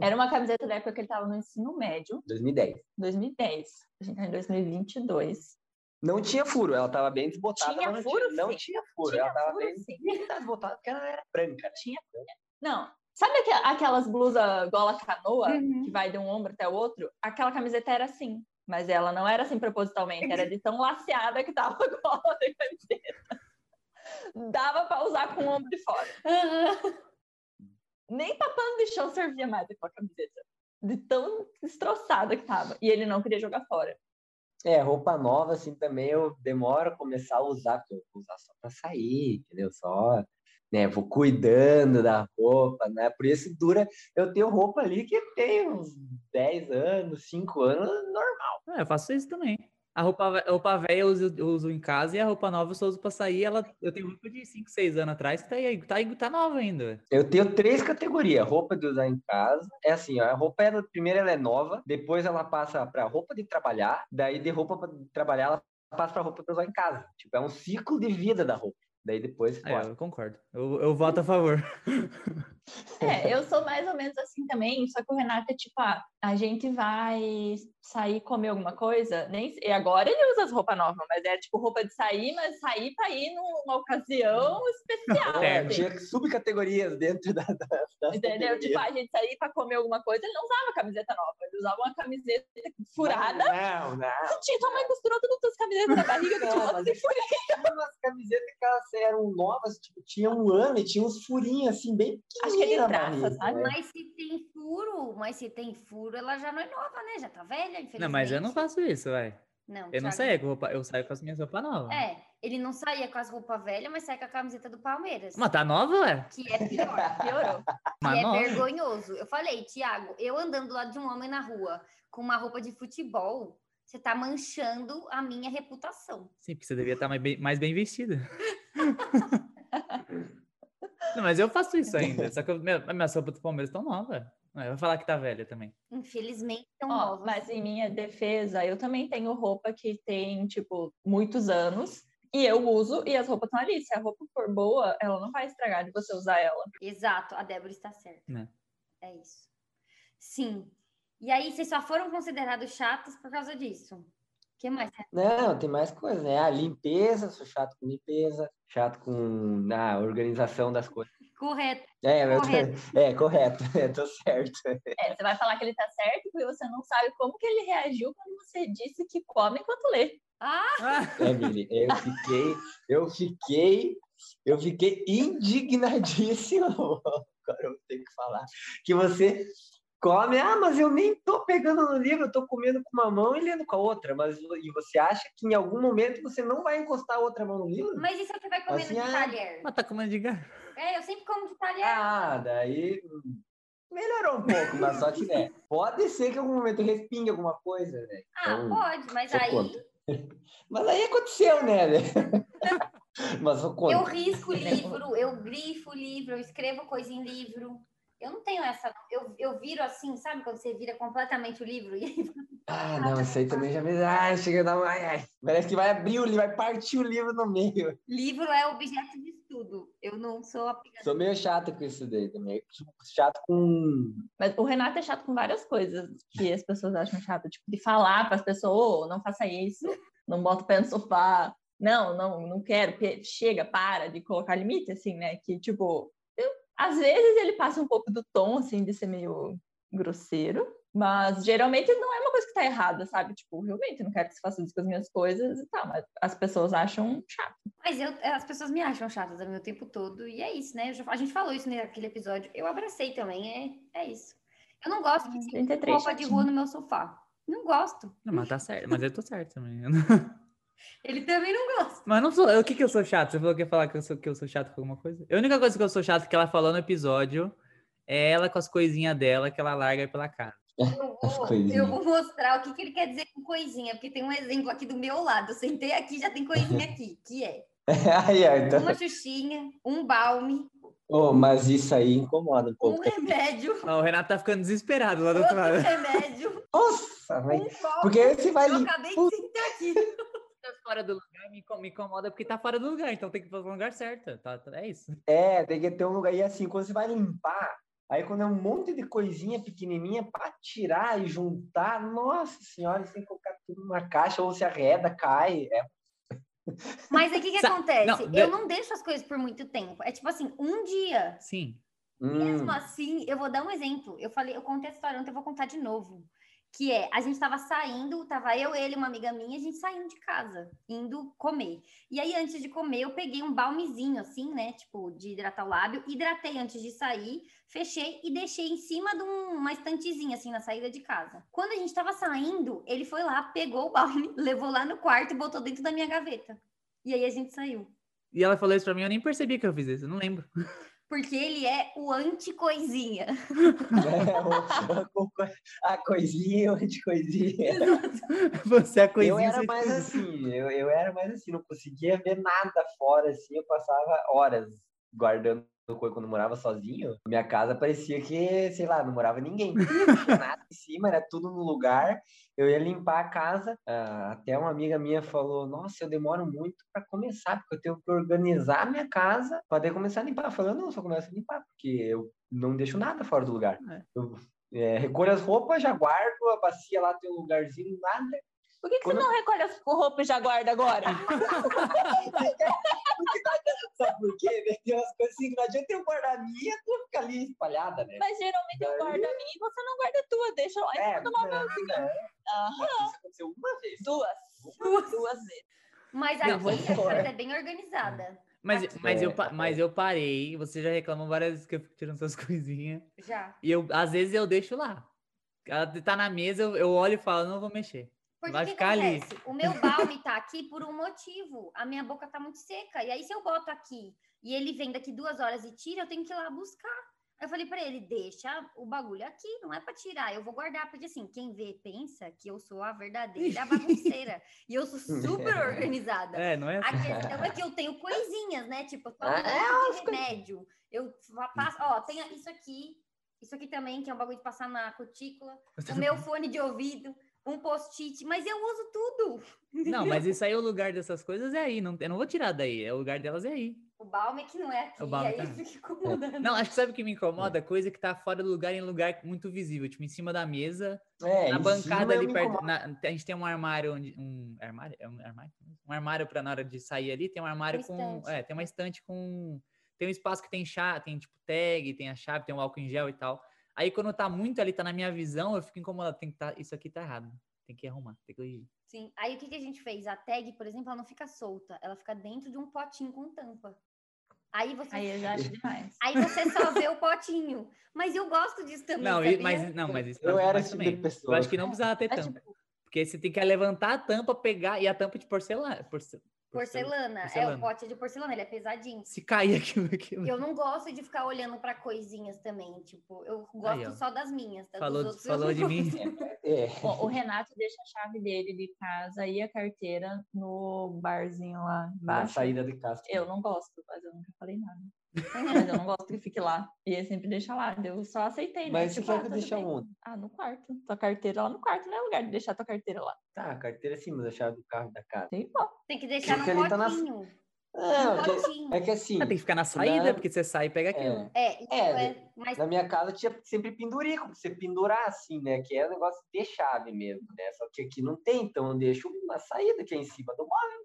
Era uma camiseta da época que ele estava no ensino médio, 2010. 2010. A gente tá em 2022. Não tinha furo, ela tava bem desbotada. Tinha mas não furo, tinha, não tinha furo. Tinha ela tava furo, bem sim. desbotada porque ela era branca. né? Tinha. Não. Sabe aque- aquelas blusas gola canoa Uhum. que vai de um ombro até o outro? Aquela camiseta era assim. Mas ela não era assim propositalmente, era de tão laceada que tava a gola da camiseta. Dava pra usar com o ombro de fora. Nem pra pano de chão servia mais aquela camiseta. De tão destroçada que tava. E ele não queria jogar fora. É, roupa nova, assim, também eu demoro a começar a usar, porque eu vou usar só pra sair, entendeu? Só, né, vou cuidando da roupa, né? Por isso dura, eu tenho roupa ali que tem uns 10 anos, 5 anos, normal. É, eu faço isso também. A roupa, a roupa velha eu uso, eu uso em casa e a roupa nova eu só uso pra sair. Ela, eu tenho roupa de 5, 6 anos atrás que tá, aí, tá, aí- tá nova ainda. Eu tenho três categorias, roupa de usar em casa, é assim, ó, a roupa, ela, primeiro ela é nova, depois ela passa pra roupa de trabalhar, daí de roupa pra trabalhar ela passa pra roupa pra usar em casa. Tipo, é um ciclo de vida da roupa. Daí depois É, eu concordo. Eu, eu voto a favor. É, eu sou mais ou menos assim também, só que o Renato é tipo, ah, a gente vai sair comer alguma coisa, nem e agora ele usa as roupas novas, mas é tipo roupa de sair, mas sair para ir numa ocasião especial. É, assim. tinha subcategorias dentro da, da, Entendeu? Tipo, a gente sair para comer alguma coisa, ele não usava camiseta nova, ele usava uma camiseta furada. Não, não. Tinha tua mãe costurou todas as camisetas na barriga que Não, umas furinhas. Tinha umas camisetas que elas eram novas, tipo, tinha um ano e tinha uns furinhos assim, bem Acho que é pequenininhos na traça, sabe? Mas se tem furo, mas se tem furo, ela já não é nova, né? Já tá velha, infelizmente. Não, mas eu não faço isso, vai. Não, Eu não saio com roupa, eu saio com as minhas roupas novas. É, ele não saía com as roupas velhas, mas sai com a camiseta do Palmeiras. Mas tá nova, ué? Que é pior. Piorou. Mas que é nova. vergonhoso. Eu falei, Tiago, eu andando do lado de um homem na rua com uma roupa de futebol, você tá manchando a minha reputação. Sim, porque você devia estar mais bem, mais bem vestida. não, mas eu faço isso ainda. Só que eu, minha, minhas roupas do Palmeiras estão novas. Eu vou falar que tá velha também. Infelizmente, são Ó, novas. mas em minha defesa, eu também tenho roupa que tem, tipo, muitos anos. E eu uso, e as roupas estão ali. Se a roupa for boa, ela não vai estragar de você usar ela. Exato, a Débora está certa. Né. É isso. Sim. E aí, vocês só foram considerados chatos por causa disso. Que mais? Não, tem mais coisas, né? A limpeza, sou chato com limpeza, chato com a organização das coisas. Correto. É, eu tô- Correto. é correto, é, tô certo. É, você vai falar que ele tá certo, porque você não sabe como que ele reagiu quando você disse que come enquanto lê. Ah, É, Miri, eu fiquei, eu fiquei, eu fiquei indignadíssimo. Agora eu tenho que falar que você come, ah, mas eu nem tô pegando no livro, eu tô comendo com uma mão e lendo com a outra, mas e você acha que em algum momento você não vai encostar a outra mão no livro? mas e se você vai comendo Assim, de ah, talher? Mas tá comendo de garfo. É, eu sempre como de talher. Ah, daí hum, melhorou um pouco, mas só que né, pode ser que em algum momento respingue alguma coisa, né? ah, então, pode, mas aí contra. Mas aí aconteceu, né? mas sou eu contra. risco o livro, eu grifo o livro, eu escrevo coisa em livro. Eu não tenho essa. Eu, eu viro assim, sabe quando você vira completamente o livro? E aí Ah, não, isso aí também já me. Ai, chega a dar uma. Ai, ai. Parece que vai abrir o livro, vai partir o livro no meio. livro é objeto de estudo. Eu não sou aplicada. Sou meio chato com isso daí também. Chato com. Mas o Renato é chato com várias coisas que as pessoas acham chato. Tipo, de falar para as pessoas, "Ô, não faça isso, não bota o pé no sofá. Não, não, não quero. Chega, para de colocar limite, assim, né? Que, tipo, às vezes ele passa um pouco do tom, assim, de ser meio grosseiro. Mas geralmente não é uma coisa que tá errada, sabe? Tipo, realmente, eu não quero que você faça isso com as minhas coisas e tal. Mas as pessoas acham chato. Mas eu, as pessoas me acham chatas o meu tempo todo. E é isso, né? Eu já- a gente falou isso naquele episódio. Eu abracei também. É, é isso. Eu não gosto é três roupa de rua no meu sofá. Não gosto. Não, mas tá certo. Mas eu tô certo também. Ele também não gosta. Mas não sou. O que que eu sou chato? Você falou que ia falar que eu sou, que eu sou chato com alguma coisa? A única coisa que eu sou chato que ela falou no episódio é ela com as coisinhas dela que ela larga pela casa. Eu As vou, eu vou mostrar o que, que ele quer dizer com coisinha, porque tem um exemplo aqui do meu lado. Eu sentei aqui já tem coisinha aqui, que é então... uma xuxinha, um balme, Ô, mas isso aí incomoda um um pouco. remédio, Ó, o Renato tá ficando desesperado lá do outro lado. remédio, Nossa, um mas... copo. Porque você vai Eu acabei de sentar aqui. Tá fora do lugar me me incomoda porque tá fora do lugar, então tem que fazer no lugar certo. Tá, tá- é isso. É, tem que ter um lugar. E assim, quando você vai limpar, aí quando é um monte de coisinha pequenininha para tirar e juntar, nossa senhora, você tem que colocar tudo numa caixa ou se arreda, cai. É, Mas aí o que, que acontece? não, de- Eu não deixo as coisas por muito tempo. É tipo assim, um dia. Sim. Mesmo hum, assim, eu vou dar um exemplo. Eu falei, eu contei a história ontem, eu vou contar de novo. Que é, a gente tava saindo, tava eu, ele, uma amiga minha, a gente saindo de casa, indo comer. E aí, antes de comer, eu peguei um balmezinho, assim, né? Tipo, de hidratar o lábio. Hidratei antes de sair, fechei e deixei em cima de um- uma estantezinha, assim, na saída de casa. Quando a gente tava saindo, ele foi lá, pegou o balme, levou lá no quarto e botou dentro da minha gaveta. E aí a gente saiu. E ela falou isso pra mim, eu nem percebi que eu fiz isso, eu não lembro. Porque ele é o anti-coisinha. é, o- o- a coisinha, de coisinha. Você é a coisinha. Eu era mais assim, eu, eu era mais assim, não conseguia ver nada fora, assim, eu passava horas guardando quando eu morava sozinho. Minha casa parecia que, sei lá, não morava ninguém. Não tinha nada em cima, era tudo no lugar. Eu ia limpar a casa, ah, até uma amiga minha falou, nossa, eu demoro muito para começar, porque eu tenho que organizar a minha casa para poder começar a limpar. Eu falei, não, só começo a limpar, porque eu não deixo nada fora do lugar. É. Eu é, recolho as roupas, já guardo, a bacia lá tem um lugarzinho, nada. Por que, que Quando- você não recolhe as roupas e já guarda agora? Sabe por quê? né? Tem umas coisas assim que não adianta eu guardar a minha, tu fica ali espalhada, né? Mas geralmente eu Daí- guardo a minha e você não guarda a tua, deixa lá em É, cima do não, Aham. isso aconteceu uma vez. Duas. Duas vezes. Mas Não, aqui vou a expor. casa é bem organizada. Mas, Aqui. mas, eu, É, mas eu parei, você já reclamou várias vezes que eu fico tirando suas coisinhas. Já. E eu, às vezes eu deixo lá. Ela tá na mesa, eu, eu olho e falo, não vou mexer. Porque Vai o que ficar ali. acontece? O meu balme tá aqui por um motivo. A minha boca tá muito seca. E aí, se eu boto aqui e ele vem daqui duas horas e tira, eu tenho que ir lá buscar. Aí eu falei pra ele, deixa o bagulho aqui, não é pra tirar, eu vou guardar, porque assim, quem vê pensa que eu sou a verdadeira bagunceira. e eu sou super organizada. É, não é A assim. questão é que eu tenho coisinhas, né? Tipo, eu Ah, um monte de remédio. Eu passo, ó, tem isso aqui, isso aqui também, que é um bagulho de passar na cutícula, o meu fone de ouvido, um post-it, mas eu uso tudo. Não, mas isso aí, o lugar dessas coisas é aí. Não, eu não vou tirar daí. É o lugar delas é aí. O balme que não é aqui, O balme aí tá- fica incomodando. Não, acho que sabe o que me incomoda? Coisa que tá fora do lugar em lugar muito visível. Tipo, em cima da mesa, É, na bancada ali perto. na- a gente tem um armário onde. Um armário? É um armário? Um armário pra na hora de sair ali, tem um armário Um com. estante. É, tem uma estante com. Tem um espaço que tem chave, tem tipo tag, tem a chave, tem um álcool em gel e tal. Aí quando tá muito ali, tá na minha visão, eu fico incomodado. Tem que tá, isso aqui tá errado. Tem que arrumar, tem que corrigir. Sim. Aí o que, que a gente fez? A tag, por exemplo, ela não fica solta, ela fica dentro de um potinho com tampa. Aí você, Aí eu já acho demais. aí você só vê o potinho. Mas eu gosto disso também. Não, sabia? mas não, mas isso Eu tá- era esse tipo também. pessoa. Eu acho que não precisava ter É tampa. tipo, Porque você tem que levantar a tampa, pegar e a tampa de porcelana. porce- porcel- Porcelana. É, porcelana. o pote de porcelana, ele é pesadinho. Se cair aquilo, aquilo. Eu não gosto de ficar olhando pra coisinhas também. Tipo, eu gosto Aí, só das minhas. tá? Falou, outros falou de mim. É. o, o Renato deixa a chave dele de casa e a carteira no barzinho lá Na embaixo. saída de casa. Eu não gosto, mas eu nunca falei nada. Mas eu não gosto que fique lá. E ele sempre deixa lá. Eu só aceitei, né? Mas você Tipo, quer ah, deixe bem. onde? Ah, no quarto. Tua carteira lá no quarto, não é lugar de deixar tua carteira lá. Tá, a carteira sim, mas a chave do carro e da casa. Tem. Tem que deixar Porque no tá na- potinho. é que assim, Ah, tem que ficar na saída, Não. porque você sai e pega aquilo. É, isso É, é, mas na minha casa tinha sempre pendurico, pra você pendurar assim, né? Que é o negócio de chave mesmo, né? Só que aqui não tem, então eu deixo na saída, que é em cima do móvel.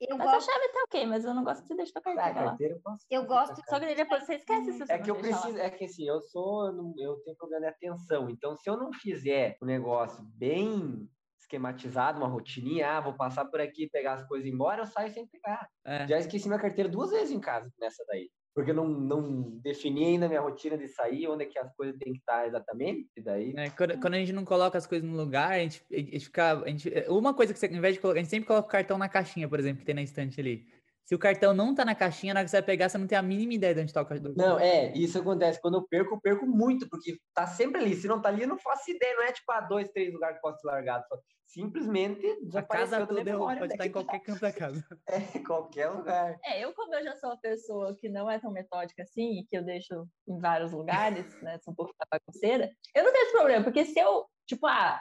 eu Mas a gosto. chave tá ok, mas eu não gosto de deixar Ah, a carteira lá. carteira eu posso. Eu gosto- Só que depois você esquece se você É que eu deixar lá. preciso, é que assim, eu sou, eu não- eu tenho problema de atenção. Então, se eu não fizer um negócio bem esquematizado, uma rotininha, ah, vou passar por aqui, pegar as coisas e ir embora, eu saio sem pegar. É. Já esqueci minha carteira duas vezes em casa nessa daí. Porque eu não, não defini ainda minha rotina de sair, onde é que as coisas têm que estar exatamente. E daí. É, quando, quando a gente não coloca as coisas no lugar, a gente, a gente fica. A gente, uma coisa que você, ao invés de colocar, a gente sempre coloca o cartão na caixinha, por exemplo, que tem na estante ali. Se o cartão não tá na caixinha, na hora que você vai pegar, você não tem a mínima ideia de onde tá o cartão. Não, é, isso acontece. Quando eu perco, eu perco muito, porque tá sempre ali. Se não tá ali, eu não faço ideia. Não é tipo, ah, dois, três lugares que posso ter largado. Simplesmente a desapareceu casa da é- memória, pode estar em qualquer canto da casa. É, qualquer lugar. É, eu como eu já sou uma pessoa que não é tão metódica assim, que eu deixo em vários lugares, né, sou um pouco bagunceira, eu não tenho esse problema, porque se eu, tipo, ah,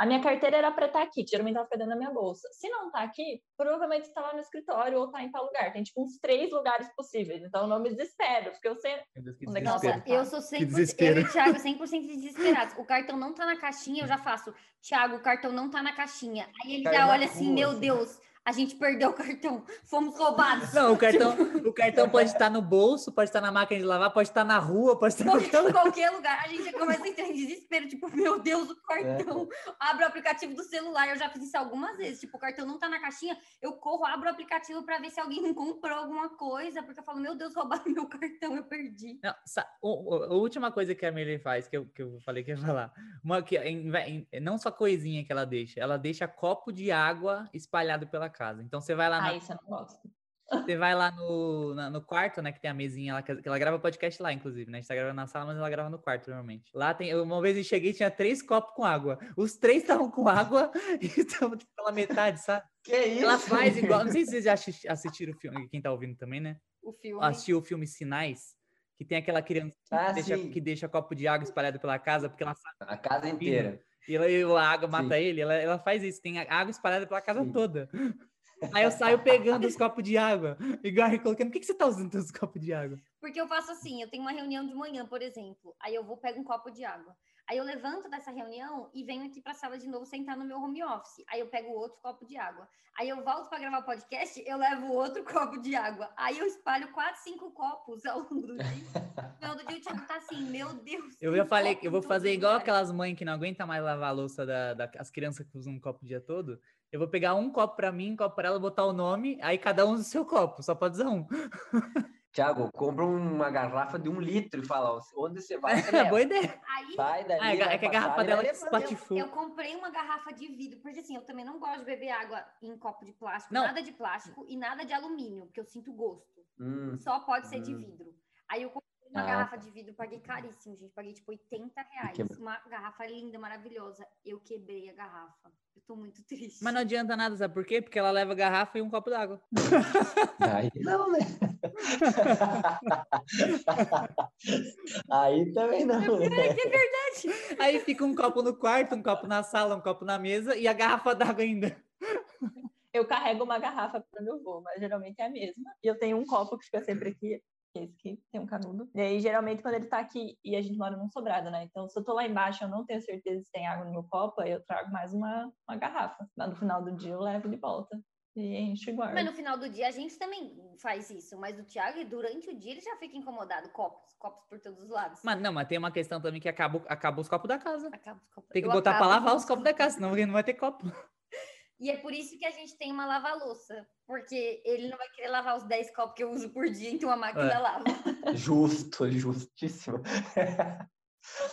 a minha carteira era pra estar aqui, geralmente ela fica dentro da minha bolsa. Se não tá aqui, provavelmente está lá no escritório ou tá em tal lugar. Tem, tipo, uns três lugares possíveis, então eu não me desespero, porque eu sei... Meu Deus, que Nossa, desespero. Nossa, eu sou 100%, eu desespero. e o Thiago 100% desesperados. O cartão não tá na caixinha, eu já faço. Thiago, o cartão não tá na caixinha. Aí ele Cai já olha assim, rua, meu assim. Deus, a gente perdeu o cartão, fomos roubados. Não, o cartão, o cartão pode estar no bolso, pode estar na máquina de lavar, pode estar na rua, pode estar em Pode qualquer em lugar. qualquer lugar. A gente já começa a entrar em desespero, tipo, meu Deus, o cartão. Abre o aplicativo do celular, eu já fiz isso algumas vezes. Tipo, o cartão não tá na caixinha, eu corro, abro o aplicativo pra ver se alguém não comprou alguma coisa, porque eu falo, meu Deus, roubaram meu cartão, eu perdi. Não, a última coisa que a Mirley faz, que eu, que eu falei que ia falar, uma que em- em- não só coisinha que ela deixa, ela deixa copo de água espalhado pela casa. Então você vai lá, na- Ah, isso eu não gosto. você vai lá no, na- no quarto, né, que tem a mesinha lá, que ela grava podcast lá, inclusive, né? A gente tá gravando na sala, mas ela grava no quarto normalmente. Lá tem, uma vez eu cheguei tinha três copos com água. Os três estavam com água e estavam tipo, pela metade, sabe? Que isso? Ela faz igual, não sei se vocês já assisti- assistiram o filme, quem tá ouvindo também, né? O filme. assistiu o filme Sinais, que tem aquela criança Ah, que, deixa, que deixa copo de água espalhado pela casa, porque ela sabe A casa inteira. e ela- e a água mata Sim. ele, ela, ela faz isso, tem água espalhada pela casa Sim. toda. Aí eu saio pegando os copos de água. Igual a colocando. Por que, que você tá usando os copos de água? Porque eu faço assim, eu tenho uma reunião de manhã, por exemplo. Aí eu vou pego um copo de água. Aí eu levanto dessa reunião e venho aqui para a sala de novo sentar no meu home office. Aí eu pego outro copo de água. Aí eu volto para gravar o podcast, eu levo outro copo de água. Aí eu espalho quatro, cinco copos ao longo do dia. No final do dia o Thiago tá assim, meu Deus. Eu já falei que eu vou fazer igual aquelas mães que não aguentam mais lavar a louça das da, as crianças que usam um copo o dia todo. Eu vou pegar um copo para mim, um copo para ela, botar o nome, aí cada um usa o seu copo, só pode usar um. Tiago, compra uma garrafa de um litro e fala, onde você vai? Você É boa ideia. Aí Sai daí. Ah, é vai que a pra garrafa dela é levar. espatifou. eu comprei uma garrafa de vidro, porque assim, eu também não gosto de beber água em copo de plástico, Não. nada de plástico e nada de alumínio, porque eu sinto gosto. Hum, Só pode ser de Hum. vidro. Aí eu comprei uma Ah, garrafa de vidro, paguei caríssimo, gente. Paguei tipo 80 reais. Uma garrafa linda, maravilhosa. Eu quebrei a garrafa. Tô muito triste. Mas não adianta nada, sabe por quê? Porque ela leva garrafa e um copo d'água. Aí não, né? Aí também não, né? É verdade. Aí fica um copo no quarto, um copo na sala, um copo na mesa e a garrafa d'água ainda. Eu carrego uma garrafa para meu voo, mas geralmente é a mesma. E eu tenho um copo que fica sempre aqui, é esse aqui, tem um canudo. E aí, geralmente, quando ele tá aqui, e a gente mora num sobrado, né? Então, se eu tô lá embaixo, eu não tenho certeza se tem água no meu copo, aí eu trago mais uma, uma garrafa. Mas no final do dia eu levo de volta. E encho e guardo. Mas no final do dia a gente também faz isso. Mas o Thiago, durante o dia, ele já fica incomodado. Copos, copos por todos os lados. Mas não, mas tem uma questão também que acaba, acaba os copos da casa. Acaba os copos. Tem que Eu botar pra lavar os copos da casa, senão não vai ter copo. E é por isso que a gente tem uma lava-louça. Porque ele não vai querer lavar os 10 copos que eu uso por dia, então a máquina É. lava. Justo, justíssimo.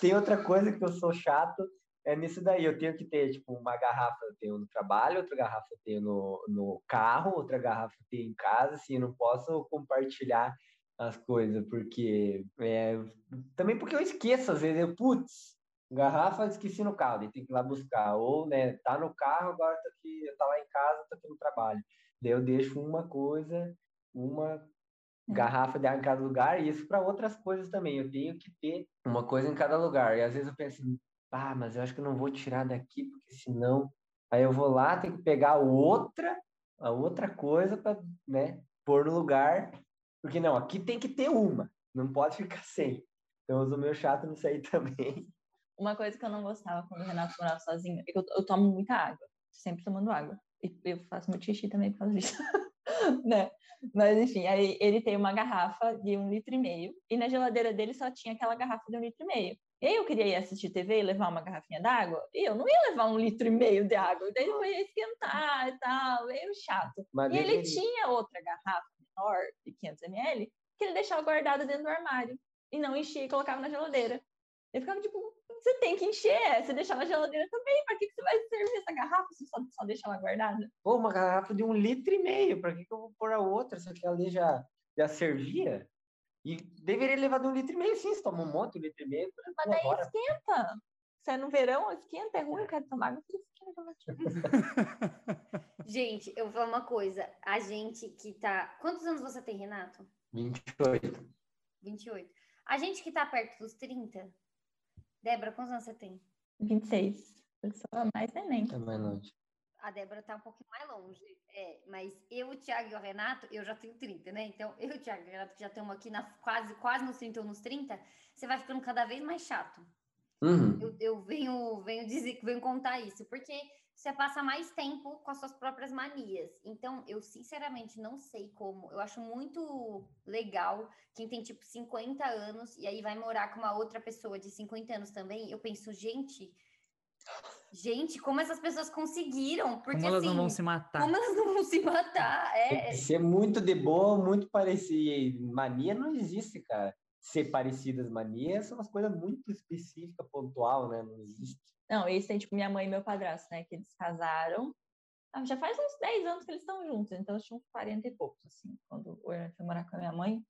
Tem outra coisa que eu sou chato, é nisso daí. Eu tenho que ter, tipo, uma garrafa eu tenho no trabalho, outra garrafa eu tenho no, no carro, outra garrafa eu tenho em casa, assim, eu não posso compartilhar as coisas, porque... é, também porque eu esqueço, às vezes, eu, putz, garrafa esqueci no carro, daí tem que ir lá buscar. Ou, né, tá no carro, agora tá aqui, tá lá em casa, tá aqui no trabalho. Daí eu deixo uma coisa, uma garrafa de água em cada lugar, e isso para outras coisas também. Eu tenho que ter uma coisa em cada lugar. E às vezes eu penso, assim, ah, mas eu acho que eu não vou tirar daqui, porque senão. Aí eu vou lá, tenho que pegar outra, a outra coisa para, né, pôr no lugar. Porque não, aqui tem que ter uma, não pode ficar sem. Então eu sou meio chato nisso aí também. Uma coisa que eu não gostava quando o Renato morava sozinho é que eu, eu tomo muita água, sempre tomando água. E eu faço muito xixi também por causa disso. né? Mas enfim, aí ele tem uma garrafa de um litro e meio, e na geladeira dele só tinha aquela garrafa de um litro e meio. E aí eu queria ir assistir TV e levar uma garrafinha d'água, e eu não ia levar um litro e meio de água, daí eu ia esquentar e tal, meio chato. Mas E ele deveria. tinha outra garrafa menor, de 500 ml, que ele deixava guardada dentro do armário, e não enchia e colocava na geladeira. Eu ficava tipo, você tem que encher, você deixar na geladeira também, para que, que você vai servir essa garrafa se você só, só deixa ela guardada? Pô, uma garrafa de um litro e meio, para que, que eu vou pôr a outra? Se aquela ali já, já servia? E deveria levar de um litro e meio, sim, se toma um monte, um litro e meio. Mas pô, daí bora. esquenta. Se é no verão, esquenta, é ruim, eu quero tomar água fresquinha. Gente, eu vou falar uma coisa. A gente que tá. Quantos anos você tem, Renato? 28. 28. A gente que tá perto dos 30. Débora, quantos anos você tem? 26. Eu sou a mais neném. É mais longe. A Débora tá um pouquinho mais longe. É, mas eu, o Thiago e o Renato, eu já tenho 30, né? Então, eu, o Thiago e o Renato, que já estamos aqui na, quase, quase nos 30 ou nos 30, você vai ficando cada vez mais chato. Uhum. Eu, eu venho, venho dizer, venho contar isso, porque você passa mais tempo com as suas próprias manias. Então, eu sinceramente não sei como. Eu acho muito legal quem tem tipo 50 anos e aí vai morar com uma outra pessoa de 50 anos também. Eu penso, gente, gente, como essas pessoas conseguiram? Porque Como elas assim, não vão se matar? como elas não vão se matar? É, ser muito de boa, muito parecido. Mania não existe, cara. Ser parecidas manias são umas coisas muito específicas, pontual, né? Não existe. Não, esse tem tipo minha mãe e meu padrasto, né? Que eles casaram. Ah, Já faz uns 10 anos que eles estão juntos, então eles tinham 40 e poucos, assim, quando o Hernando foi morar com a minha mãe.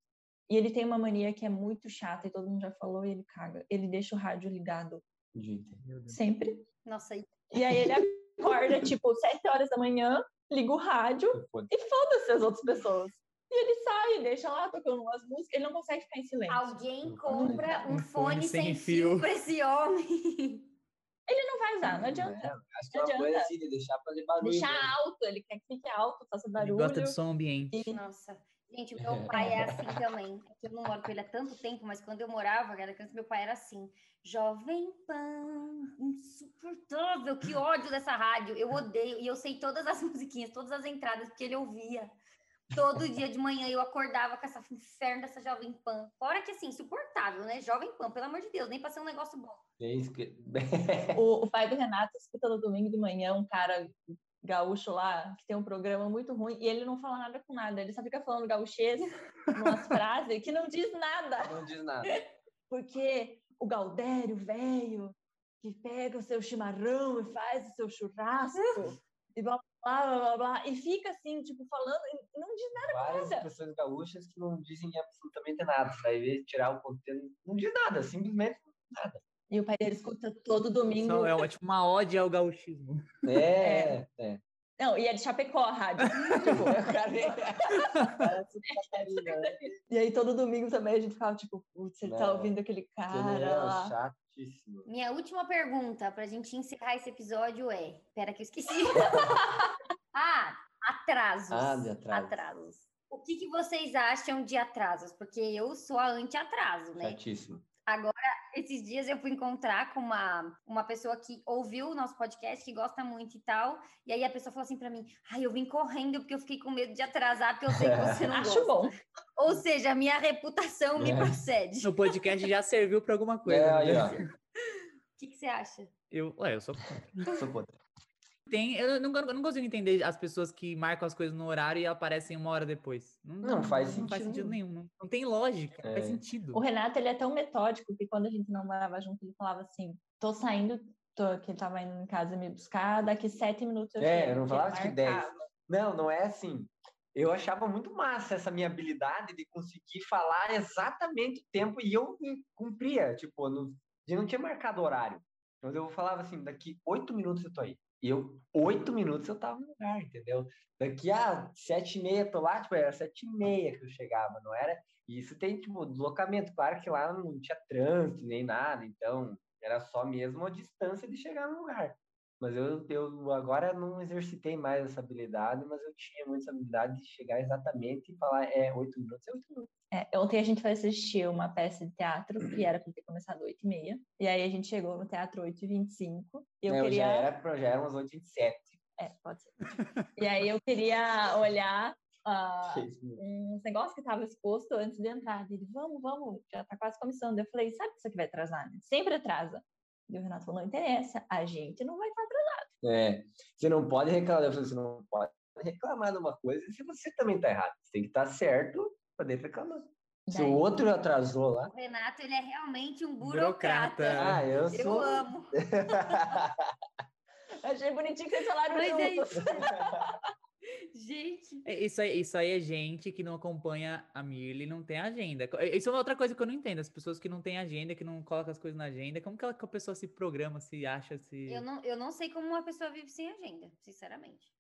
E ele tem uma mania que é muito chata, e todo mundo já falou, e ele caga. Ele deixa o rádio ligado Gente. sempre. nossa, e- E aí ele acorda, tipo, 7 horas da manhã, liga o rádio e foda-se as outras pessoas. E ele sai, deixa lá tocando umas músicas, ele não consegue ficar em silêncio. alguém compra um, Um fone, fone sem sem fio fio. para esse homem. Ele não vai usar, não adianta. É, acho que Não é uma coisa assim de deixar fazer barulho. Deixar né? alto, ele quer que fique alto, faça Ele barulho. gosta de som ambiente. Nossa. Gente, o meu pai é assim também. É que eu não moro com ele há tanto tempo, mas quando eu morava, era criança, meu pai era assim. Jovem Pan, insuportável, que ódio dessa rádio. Eu odeio. E eu sei todas as musiquinhas, todas as entradas, porque ele ouvia. Todo dia de manhã eu acordava com essa inferno dessa Jovem Pan. Fora que assim, insuportável, né? Jovem Pan, pelo amor de Deus, nem pra ser um negócio bom. É isso que... O, o pai do Renato escuta no domingo de manhã um cara gaúcho lá, que tem um programa muito ruim, e ele não fala nada com nada, ele só fica falando gauchês, umas frases que não diz nada. Não diz nada. Porque o Galdério, velho, que pega o seu chimarrão e faz o seu churrasco, e blá, blá, blá, blá, blá, e fica assim, tipo, falando, e não diz nada. Várias nada. pessoas gaúchas que não dizem absolutamente nada. Vai ver, tirar o conteúdo, não diz nada, simplesmente nada. E o pai dele escuta todo domingo. Só é uma- tipo uma ode ao gauchismo. É, é. Não, e é de Chapecó a rádio. tipo, Catarina, né? E aí todo domingo também a gente ficava tipo, putz, ele tá Não, ouvindo aquele Que cara não, lá. Chatíssimo. Minha última pergunta pra gente encerrar esse episódio é. Pera que eu esqueci. ah, atrasos. Ah, de atrasos. Atrasos. O que, que vocês acham de atrasos? Porque eu sou a anti-atraso, né? Chatíssimo. Esses dias eu fui encontrar com uma, uma pessoa que ouviu o nosso podcast, que gosta muito e tal. E aí a pessoa falou assim pra mim: Ai, eu vim correndo porque eu fiquei com medo de atrasar, porque eu sei que você não Acho gosta. bom. Ou seja, minha reputação me É. procede. O podcast já serviu pra alguma coisa. É, né? ó. O que, que você acha? Eu, ué, eu sou Sou contra. Tem, eu não, eu não consigo entender as pessoas que marcam as coisas no horário e aparecem uma hora depois. Não faz Não faz sentido sentido nenhum. Não, não tem lógica, não faz É. sentido. O Renato, ele é tão metódico que quando a gente não morava junto, ele falava assim, tô saindo, tô, que ele tava indo em casa me buscar, daqui sete minutos eu É, chego. eu não falava que 10. marcava. Não, não é assim. Eu achava muito massa essa minha habilidade de conseguir falar exatamente o tempo e eu cumpria. Tipo, não, eu não tinha marcado horário. Mas eu falava assim, daqui oito minutos eu tô aí. E eu, oito minutos eu tava no lugar, entendeu? Daqui a sete e meia tô lá, tipo, era sete e meia que eu chegava, não era? E isso tem, tipo, deslocamento. Claro que lá não tinha trânsito nem nada, então era só mesmo a distância de chegar no lugar. Mas eu, eu agora não exercitei mais essa habilidade, mas eu tinha muito essa habilidade de chegar exatamente e falar, é, oito minutos, é oito minutos. É, ontem a gente foi assistir uma peça de teatro que era para ter começado 8 e meia. E aí a gente chegou no teatro 8 e 25 e eu Não, queria... já, era, já eram umas oito e vinte e sete. É, pode ser. e aí eu queria olhar ah, Seis minutos. uns negócios que estavam exposto antes de entrar. Ele, vamos, vamos, já tá quase começando. Eu falei, sabe que isso aqui vai atrasar, né? Sempre atrasa. E o Renato falou, não interessa, a gente não vai estar atrasado. É, você não pode reclamar, eu falei, você não pode reclamar de uma coisa se você também tá errado. Você tem que estar certo para poder reclamar. Se Daí- o outro atrasou lá, O Renato, ele é realmente um Burocrata. burocrata. ah, eu Eu sou. amo. Achei bonitinho que vocês falaram Mas é juntos. Gente, É, Isso aí, isso aí é gente que não acompanha a Mirly, não tem agenda. Isso é uma outra coisa que eu não entendo. As pessoas que não têm agenda, que não colocam as coisas na agenda, como que, ela, que a pessoa se programa, se acha, se. eu não, eu não sei como uma pessoa vive sem agenda, sinceramente.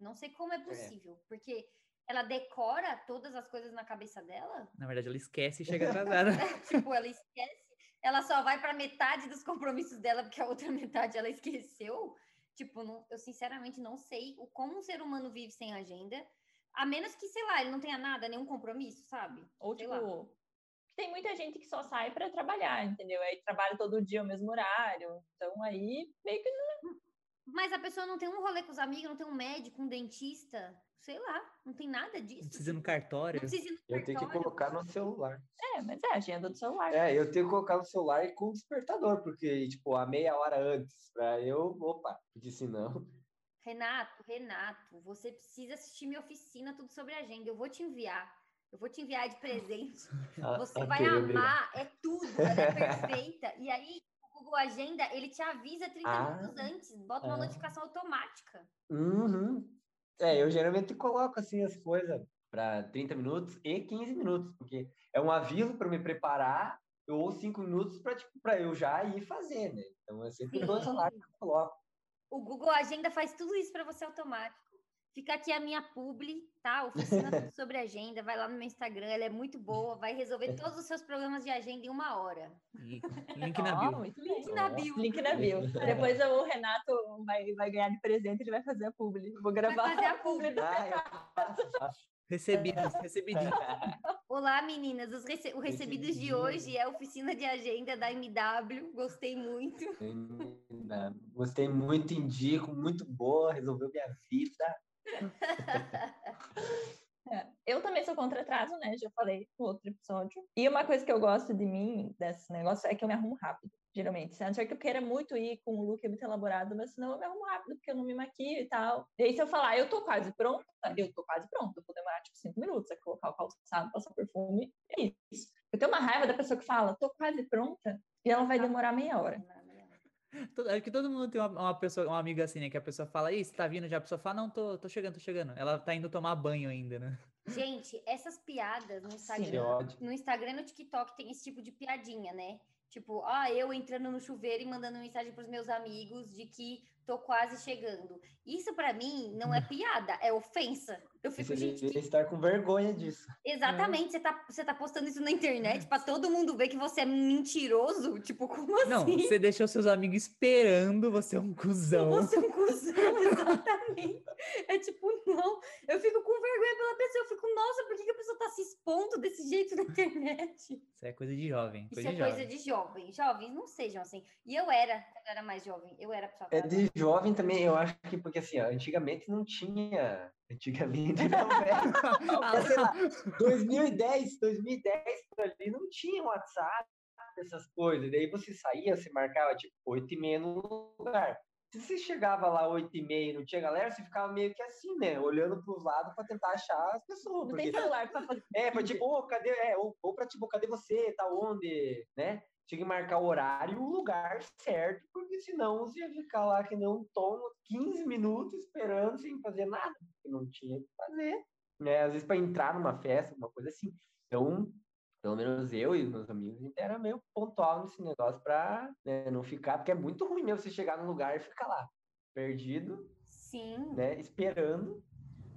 Não sei como é possível, porque ela decora todas as coisas na cabeça dela. Na verdade, ela esquece e chega atrasada. tipo, ela esquece, ela só vai para metade dos compromissos dela, porque a outra metade ela esqueceu. Tipo, não- eu sinceramente não sei o como um ser humano vive sem agenda, a menos que, sei lá, ele não tenha nada, nenhum compromisso, sabe? Ou Sei tipo, lá. tem muita gente que só sai para trabalhar, entendeu? Aí trabalha todo dia ao mesmo horário. Então aí meio que Mas a pessoa não tem um rolê com os amigos, não tem um médico, um dentista, sei lá, não tem nada disso. Não precisa ir no Não cartório. precisa ir no Eu tenho que cartório. colocar no celular. é, mas é a agenda do celular. É, eu tenho que colocar no celular e com despertador, porque, tipo, a meia hora antes, pra eu, opa, porque senão. Renato, Renato, você precisa assistir minha oficina tudo sobre agenda. Eu vou te enviar. Eu vou te enviar de presente. a- Você a vai amar, é tudo, ela é perfeita. E aí, o Google Agenda, ele te avisa 30 Ah, minutos antes, bota uma ah. notificação automática. Uhum. É, eu geralmente coloco assim as coisas para 30 minutos e 15 minutos, porque é um aviso para me preparar ou 5 minutos para tipo, pra eu já ir fazer, né? Então eu sempre dou essa lá que eu coloco. O Google Agenda faz tudo isso para você automático. Fica aqui a minha publi, tá? Oficina sobre agenda. Vai lá no meu Instagram, ela é muito boa. Vai resolver todos os seus problemas de agenda em uma hora. Link na bio. muito bem. Link na bio. Link na bio. Depois o Renato vai, vai ganhar de presente, ele vai fazer a publi. Vou gravar fazer a publi do Renato. Recebidos, recebidinho. Olá, meninas. Os rece- O recebidos de hoje é a oficina de agenda da MW. Gostei muito. Ainda Gostei muito, indico, muito boa, resolveu minha vida. É, Eu também sou contra atraso, né? Já falei no outro episódio. E uma coisa que eu gosto de mim, desse negócio, é que eu me arrumo rápido, geralmente. A não ser que eu queira muito ir com um look muito elaborado, mas senão eu me arrumo rápido, porque eu não me maquio e tal. E aí, se eu falar, eu tô quase pronta, eu tô quase pronta. Eu vou demorar, tipo, cinco minutos a colocar o calçado, passar perfume. É isso. Eu tenho uma raiva da pessoa que fala, tô quase pronta, e ela vai demorar meia hora. Todo- Acho que todo mundo tem uma, uma pessoa, uma amiga assim, né? Que a pessoa fala, Ih, você tá vindo já? A pessoa fala, não, tô, tô chegando, tô chegando. Ela tá indo tomar banho ainda, né? Gente, essas piadas no Instagram, ódio. no Instagram e no TikTok tem esse tipo de piadinha, né? Tipo, ah, eu entrando no chuveiro e mandando mensagem pros meus amigos de que tô quase chegando. Isso pra mim não é piada, é ofensa. Eu fico, Você gente, que- estar com vergonha disso. exatamente, você tá, você tá postando isso na internet pra todo mundo ver que você é mentiroso? Tipo, como assim? Não, você deixou seus amigos esperando, você é um cuzão. Você é um cuzão, exatamente. É tipo, não. Eu fico com vergonha pela pessoa. Eu fico, nossa, por que, que a pessoa tá se expondo desse jeito na internet? Isso é coisa de jovem. Isso Coisa é de coisa jovem. de jovem. Jovens, não sejam assim. E eu era, quando eu era mais jovem, eu era pessoa. É de jovem também, eu acho que, porque assim, ó, antigamente não tinha. Antigamente não, velho. Ah, sei lá, 2010, 2010 por ali não tinha WhatsApp, essas coisas. Daí você saía, você marcava tipo 8 e meia no lugar. Se você chegava lá 8 e meia e não tinha galera, você ficava meio que assim, né? Olhando para os lados para tentar achar as pessoas. Não tem Porque, celular pra fazer. é, pra tipo, ô, cadê? É, ou, ou pra tipo, cadê você? Tá onde? Né? Tinha que marcar o horário e o lugar certo, porque senão você ia ficar lá que não tomo 15 minutos esperando sem fazer nada, porque não tinha o que fazer. Né? Às vezes para entrar numa festa, uma coisa assim. Então, pelo menos eu e os meus amigos, a gente era meio pontual nesse negócio para não ficar, porque é muito ruim mesmo você chegar num lugar e ficar lá, perdido, Sim. né? Esperando.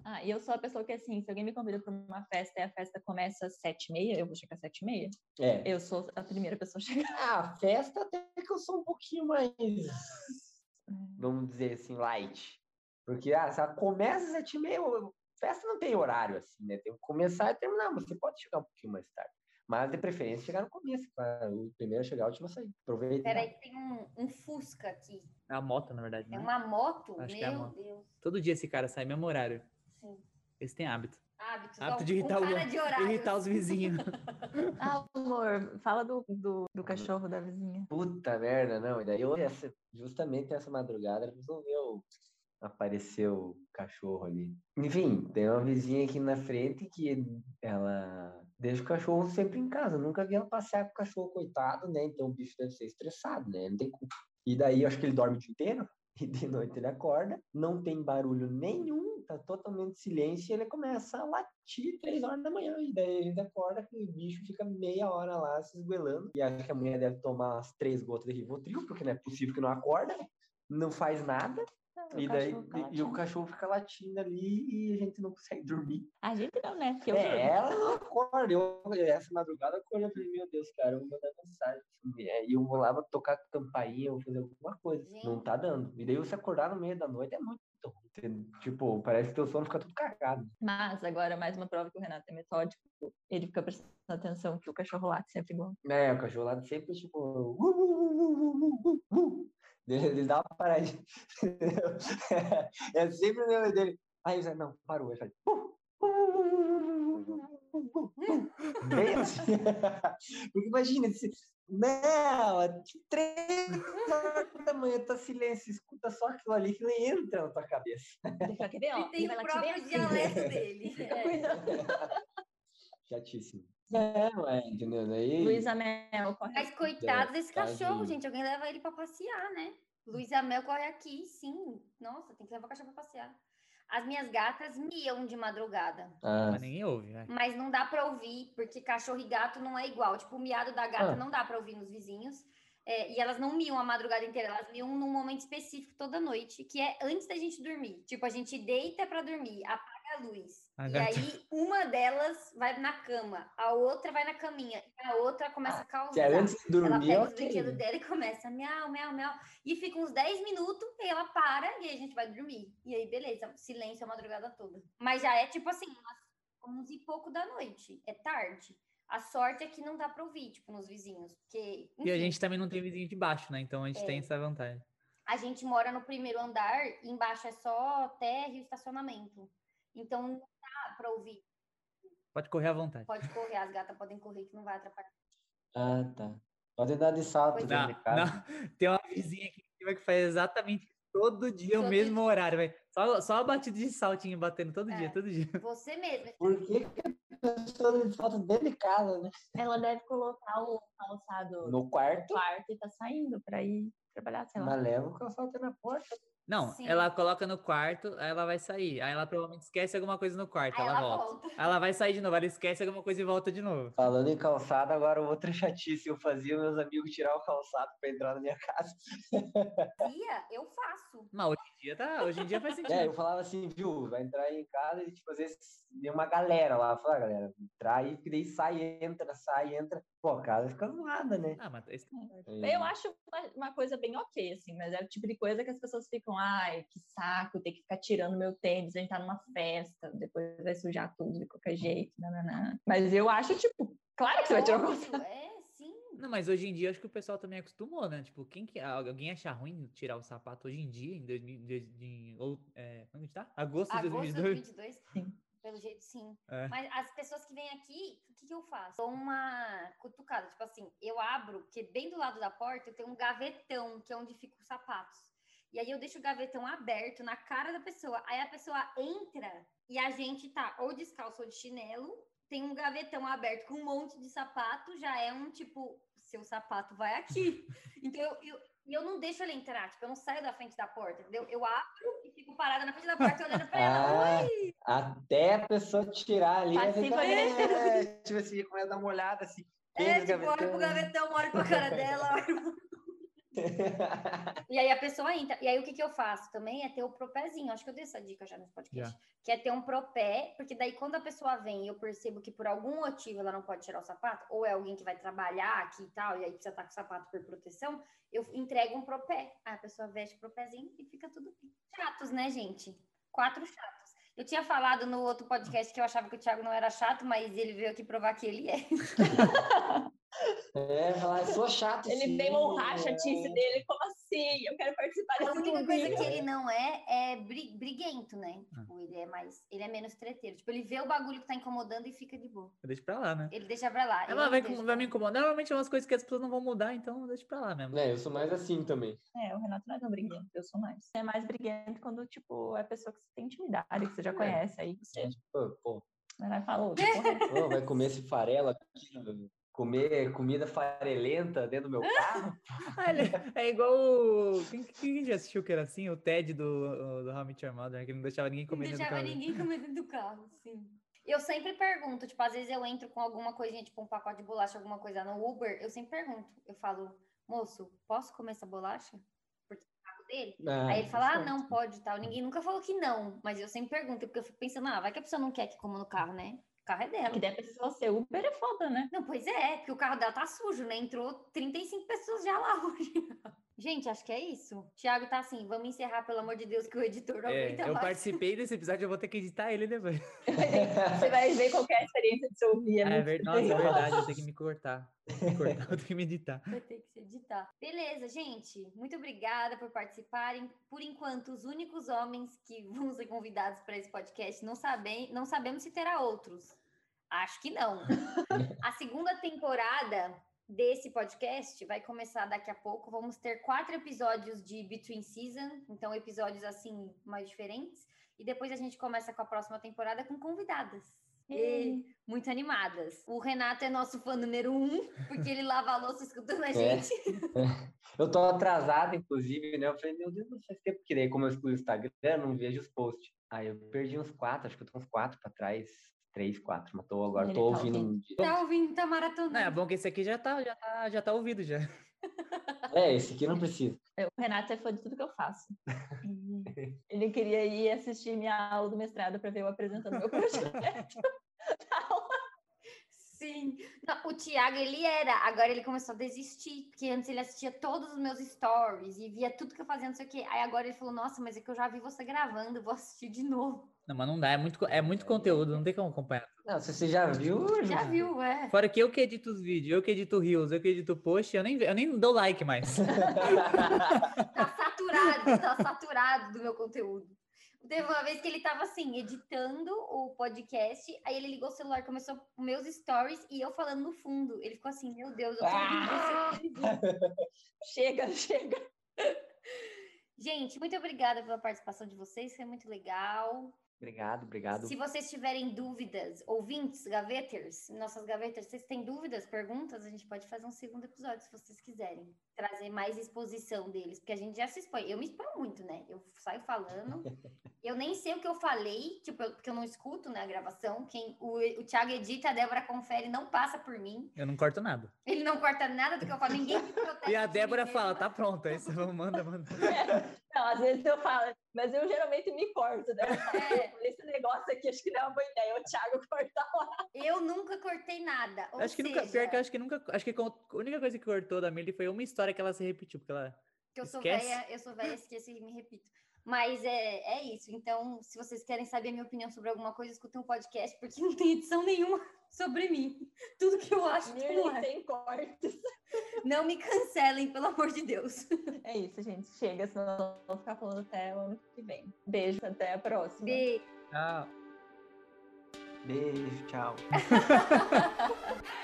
Ah, e eu sou a pessoa que, assim, se alguém me convida para uma festa e a festa começa às sete e meia, eu vou chegar às sete e meia. É. Eu sou a primeira pessoa a chegar. Ah, festa até que eu sou um pouquinho mais, vamos dizer assim, light. Porque, ah, se ela começa às sete e meia, festa não tem horário, assim, né? Tem que começar e terminar, mas você pode chegar um pouquinho mais tarde. Mas, de preferência, chegar no começo, claro. O primeiro a chegar, o último a sair. Aproveita. Peraí, que tem um, um Fusca aqui. É a moto, na verdade. É né? uma moto? Acho é Meu moto. Deus. Todo dia esse cara sai mesmo horário. Sim. Esse tem hábito. Hábitos. Hábito ó, de irritar, um o- de irritar os vizinhos. Ah, amor, fala do, do, do cachorro da vizinha. Puta merda, não. E daí, eu, essa, justamente essa madrugada, resolveu aparecer o cachorro ali. Enfim, tem uma vizinha aqui na frente que ela deixa o cachorro sempre em casa. Nunca vi ela passear com o cachorro, coitado, né? Então o bicho deve ser estressado, né? Não tem culpa. E daí, eu acho que ele dorme o dia inteiro. E de noite ele acorda, não tem barulho nenhum, tá totalmente silêncio, e ele começa a latir três horas da manhã. E daí a gente acorda que o bicho fica meia hora lá se esguelando. E acho que a mulher deve tomar umas três gotas de Rivotril, porque não é possível que não acorda, não faz nada. Ah, E, daí, tá e, e o cachorro fica latindo ali e a gente não consegue dormir. A gente não, né? Porque eu É, ela não acorda. Eu, essa madrugada acordei e falei, meu Deus, cara, eu vou mandar mensagem. E eu vou lá vou tocar campainha, vou fazer alguma coisa. Não tá dando. E daí você acordar no meio da noite é muito ruim. Tipo, parece que teu sono fica tudo cagado. Mas agora, mais uma prova que o Renato é metódico, ele fica prestando atenção que o cachorro late sempre igual. É, o cachorro lá sempre, tipo. Uh, uh, uh, uh, uh, uh, uh. Ele, ele dá uma paradinha. é sempre o nome dele. Aí você, não, parou. Ele faz. Bem assim. Porque imagina, se, não, três horas da manhã tá silêncio, escuta só aquilo ali que nem entra na tua cabeça. Ele tem o próprio assim. dialeto dele. É. Chatíssimo. É, ué, entendeu? Daí, Luísa Mel, corre. Mas coitado desse Tadinho. cachorro, gente. Alguém leva ele pra passear, né? Luiz Amel corre aqui, sim. Nossa, tem que levar o cachorro pra passear. As minhas gatas miam de madrugada. Ah, Mas ninguém ouve, vai. Mas não dá pra ouvir, porque cachorro e gato não é igual. Tipo, o miado da gata Ah. não dá pra ouvir nos vizinhos. É, e elas não miam a madrugada inteira, elas miam num momento específico toda noite, que é antes da gente dormir. Tipo, a gente deita para dormir, apaga a luz. A e gata. aí, uma delas vai na cama, a outra vai na caminha, e a outra começa a causar. Se é antes de Ela dormir, pega os ok. brinquedos dela e começa miau, miau, miau. E fica uns 10 minutos, e ela para, e aí a gente vai dormir. E aí, beleza, silêncio a madrugada toda. Mas já é tipo assim, umas 11 e pouco da noite. É tarde. A sorte é que não dá pra ouvir, tipo, nos vizinhos. Porque, E a enfim, gente também não tem vizinho de baixo, né? Então a gente É. tem essa vantagem. a gente mora no primeiro andar, e embaixo é só terra e estacionamento. Então não dá pra ouvir. Pode correr à vontade. Pode correr, as gatas podem correr que não vai atrapalhar. Ah, tá. Pode dar de salto Pois dentro Não, não. Tem uma vizinha aqui em cima que faz exatamente todo dia o Todo mesmo dia. horário, velho. Só, só a batida de saltinho batendo todo É. dia, todo dia. Você mesmo. Por que, que a pessoa de casa, né? Ela deve colocar o calçado no No quarto, quarto e tá saindo pra ir trabalhar, sei lá. mas leva o calçado na porta. Não, Sim. ela coloca no quarto, aí ela vai sair. Aí ela provavelmente esquece alguma coisa no quarto, Aí ela, ela volta. volta. Aí ela vai sair de novo, ela esquece alguma coisa e volta de novo. Falando em calçado, agora outra chatice. Eu fazia meus amigos tirar o calçado pra entrar na minha casa. Tia, eu faço. Mas hoje em dia tá, hoje em dia faz sentido. É, eu falava assim, viu, vai entrar aí em casa e, tipo, às vezes tem uma galera lá. Fala, ah, galera, entrar aí, que daí sai, entra, sai, entra. Pô, a casa fica zoada, né? Ah, mas esse- Eu acho uma, uma coisa bem ok, assim, mas é o tipo de coisa que as pessoas ficam, ai, que saco, ter que ficar tirando meu tênis, a gente tá numa festa, depois vai sujar tudo de qualquer jeito, nananã. Mas eu acho, tipo, claro que você vai tirar o. É, sim. Não, mas hoje em dia acho que o pessoal também acostumou, né? Tipo, quem que alguém achar ruim tirar o sapato hoje em dia, em 2000, de- de- ou, é, a gente tá? Agosto de Agosto de 2022? 2022, Sim. pelo jeito sim. É. Mas as pessoas que vêm aqui, o que, que eu faço? Dou uma cutucada, tipo assim, eu abro, porque bem do lado da porta eu tenho um gavetão, que é onde ficam os sapatos. E aí eu deixo o gavetão aberto na cara da pessoa. Aí a pessoa entra e a gente tá ou descalço ou de chinelo, tem um gavetão aberto com um monte de sapato, já é um tipo, seu sapato vai aqui. Então eu, eu, e eu não deixo ele entrar, tipo, eu não saio da frente da porta, entendeu? Eu abro e fico parada na frente da porta olhando pra ela. Ah, Oi! até a pessoa tirar ali. Passiva é, Tipo assim, começa a dar uma olhada assim. É, tipo, olha pro gavetão. olha pra cara dela. E aí a pessoa entra. E aí o que, que eu faço também é ter o propézinho. Acho que eu dei essa dica já nesse podcast. Que é ter um propé, porque daí quando a pessoa vem e eu percebo que por algum motivo ela não pode tirar o sapato, ou é alguém que vai trabalhar aqui e tal, e aí precisa estar com o sapato por proteção, eu entrego um propé. Aí a pessoa veste o propézinho e fica tudo bem. Chatos, né, gente? Quatro chatos. Eu tinha falado no outro podcast que eu achava que o Thiago não era chato, mas ele veio aqui provar que ele é. É, falar, eu sou chato. Ele sim, vem honrar a é. dele, como assim? Eu quero participar A desse única coisa clubinho. que ele não é é bri- briguento, né? Ah. Tipo, ele é mais. Ele é menos treteiro. Tipo, ele vê o bagulho que tá incomodando e fica de boa. Deixa pra lá, né? Ele deixa pra lá. Não vai, vai me incomodar. Normalmente é umas coisas que as pessoas não vão mudar, então deixa pra lá mesmo. É, eu sou mais assim também. É, o Renato não é tão briguento, eu sou mais. Você é mais briguento quando, tipo, é pessoa que você tem intimidade, que você já conhece, aí você Pô, pô, vai lá e é vai comer esse farelo aqui? Comer comida farelenta dentro do meu carro? Ah, é igual o... Quem, quem já assistiu que era assim? O Ted do, do How I Met Your Mother, né? que não deixava ninguém Não comer dentro do deixava carro. ninguém comer dentro do carro, sim. Eu sempre pergunto, tipo, às vezes eu entro com alguma coisinha, tipo um pacote de bolacha, alguma coisa no Uber, eu sempre pergunto. Eu falo, moço, posso comer essa bolacha? Porque é o carro dele? Aí ele fala, ah, não, pode e tal. Ninguém nunca falou que não, mas eu sempre pergunto, porque eu fico pensando, ah, vai que a pessoa não quer que coma no carro, né? O carro é dela. Que daí a pessoa ser Uber é foda, né? Não, pois é, porque o carro dela tá sujo, né? Entrou 35 pessoas já lá hoje. Gente, acho que é isso. Thiago tá assim, vamos encerrar, pelo amor de Deus, que o editor não É, aguenta eu mais. participei desse episódio, eu vou ter que editar ele depois. Você vai ver qualquer experiência de se ouvir. É, Ah, é muito ver- Nossa, é verdade, eu tenho que me cortar. Me cortar, eu tenho que me editar. Vai ter que se editar. Beleza, gente. Muito obrigada por participarem. Por enquanto, os únicos homens que vão ser convidados para esse podcast não, sabem, não sabemos se terá outros. Acho que não. A segunda temporada desse podcast vai começar daqui a pouco. Vamos ter quatro episódios de Between Season, então episódios assim mais diferentes. E depois a gente começa com a próxima temporada com convidadas. E muito animadas. O Renato é nosso fã número um, porque ele lava a louça escutando a gente. Eu tô atrasado, inclusive, né? Eu falei, meu Deus, faz tempo que daí, como eu excluí o Instagram, eu não vejo os posts. Aí eu perdi uns quatro, acho que eu tô uns quatro pra trás. Três, quatro, mas tô, agora Ele tô tá ouvindo. ouvindo. um dia. Tá ouvindo, tá Não, é bom que esse aqui já tá, já tá, já tá ouvido já. É, esse aqui não precisa. O Renato é fã de tudo que eu faço. Ele queria ir assistir minha aula do mestrado para ver eu apresentando meu projeto. Sim. Não, o Thiago, ele era, agora ele começou a desistir, porque antes ele assistia todos os meus stories e via tudo que eu fazia, não sei o quê. Aí agora ele falou, nossa, mas é que eu já vi você gravando, vou assistir de novo. Não, mas não dá, é muito, é muito conteúdo, não tem como acompanhar. Não, se você já viu, Já viu, é. Fora que eu que edito os vídeos, eu que edito reels, eu que edito post, eu nem, eu nem dou like mais. Tá saturado, tá saturado do meu conteúdo. Teve uma vez que ele tava assim, editando o podcast, aí ele ligou o celular, começou meus stories e eu falando no fundo. Ele ficou assim, meu Deus, eu tô Ah! chega, chega. Gente, muito obrigada pela participação de vocês, foi muito legal. Obrigado, obrigado. Se vocês tiverem dúvidas, ouvintes, gaveters, nossas gaveters, vocês têm dúvidas, perguntas, a gente pode fazer um segundo episódio, se vocês quiserem. Trazer mais exposição deles, porque a gente já se expõe. Eu me exponho muito, né? Eu saio falando, eu nem sei o que eu falei, tipo, eu- porque eu não escuto, né, a gravação. Quem, o, o Thiago edita, a Débora confere, não passa por mim. Eu não corto nada. Ele não corta nada do que eu falo, ninguém me protege. E a Débora fala, tá pronto. Aí você manda, manda. Não, às vezes eu falo, mas eu geralmente me corto, né? É. Esse negócio aqui acho que não é uma boa ideia. O Thiago corta lá. Eu nunca cortei nada. Ou acho que seja, nunca, pior que eu acho que nunca, acho que a única coisa que cortou da Milly foi uma história que ela se repetiu, porque ela que eu sou Esquece. velha, eu sou velha, esqueço e me repito. Mas é, é isso. Então, se vocês querem saber a minha opinião sobre alguma coisa, escutem um podcast, porque não tem edição nenhuma sobre mim. Tudo que eu acho, Mirley é. sem cortes. Não me cancelem, pelo amor de Deus. É isso, gente. Chega, senão eu vou ficar falando até o ano que vem. Beijo, até a próxima. Beijo. Ah, Beijo, tchau.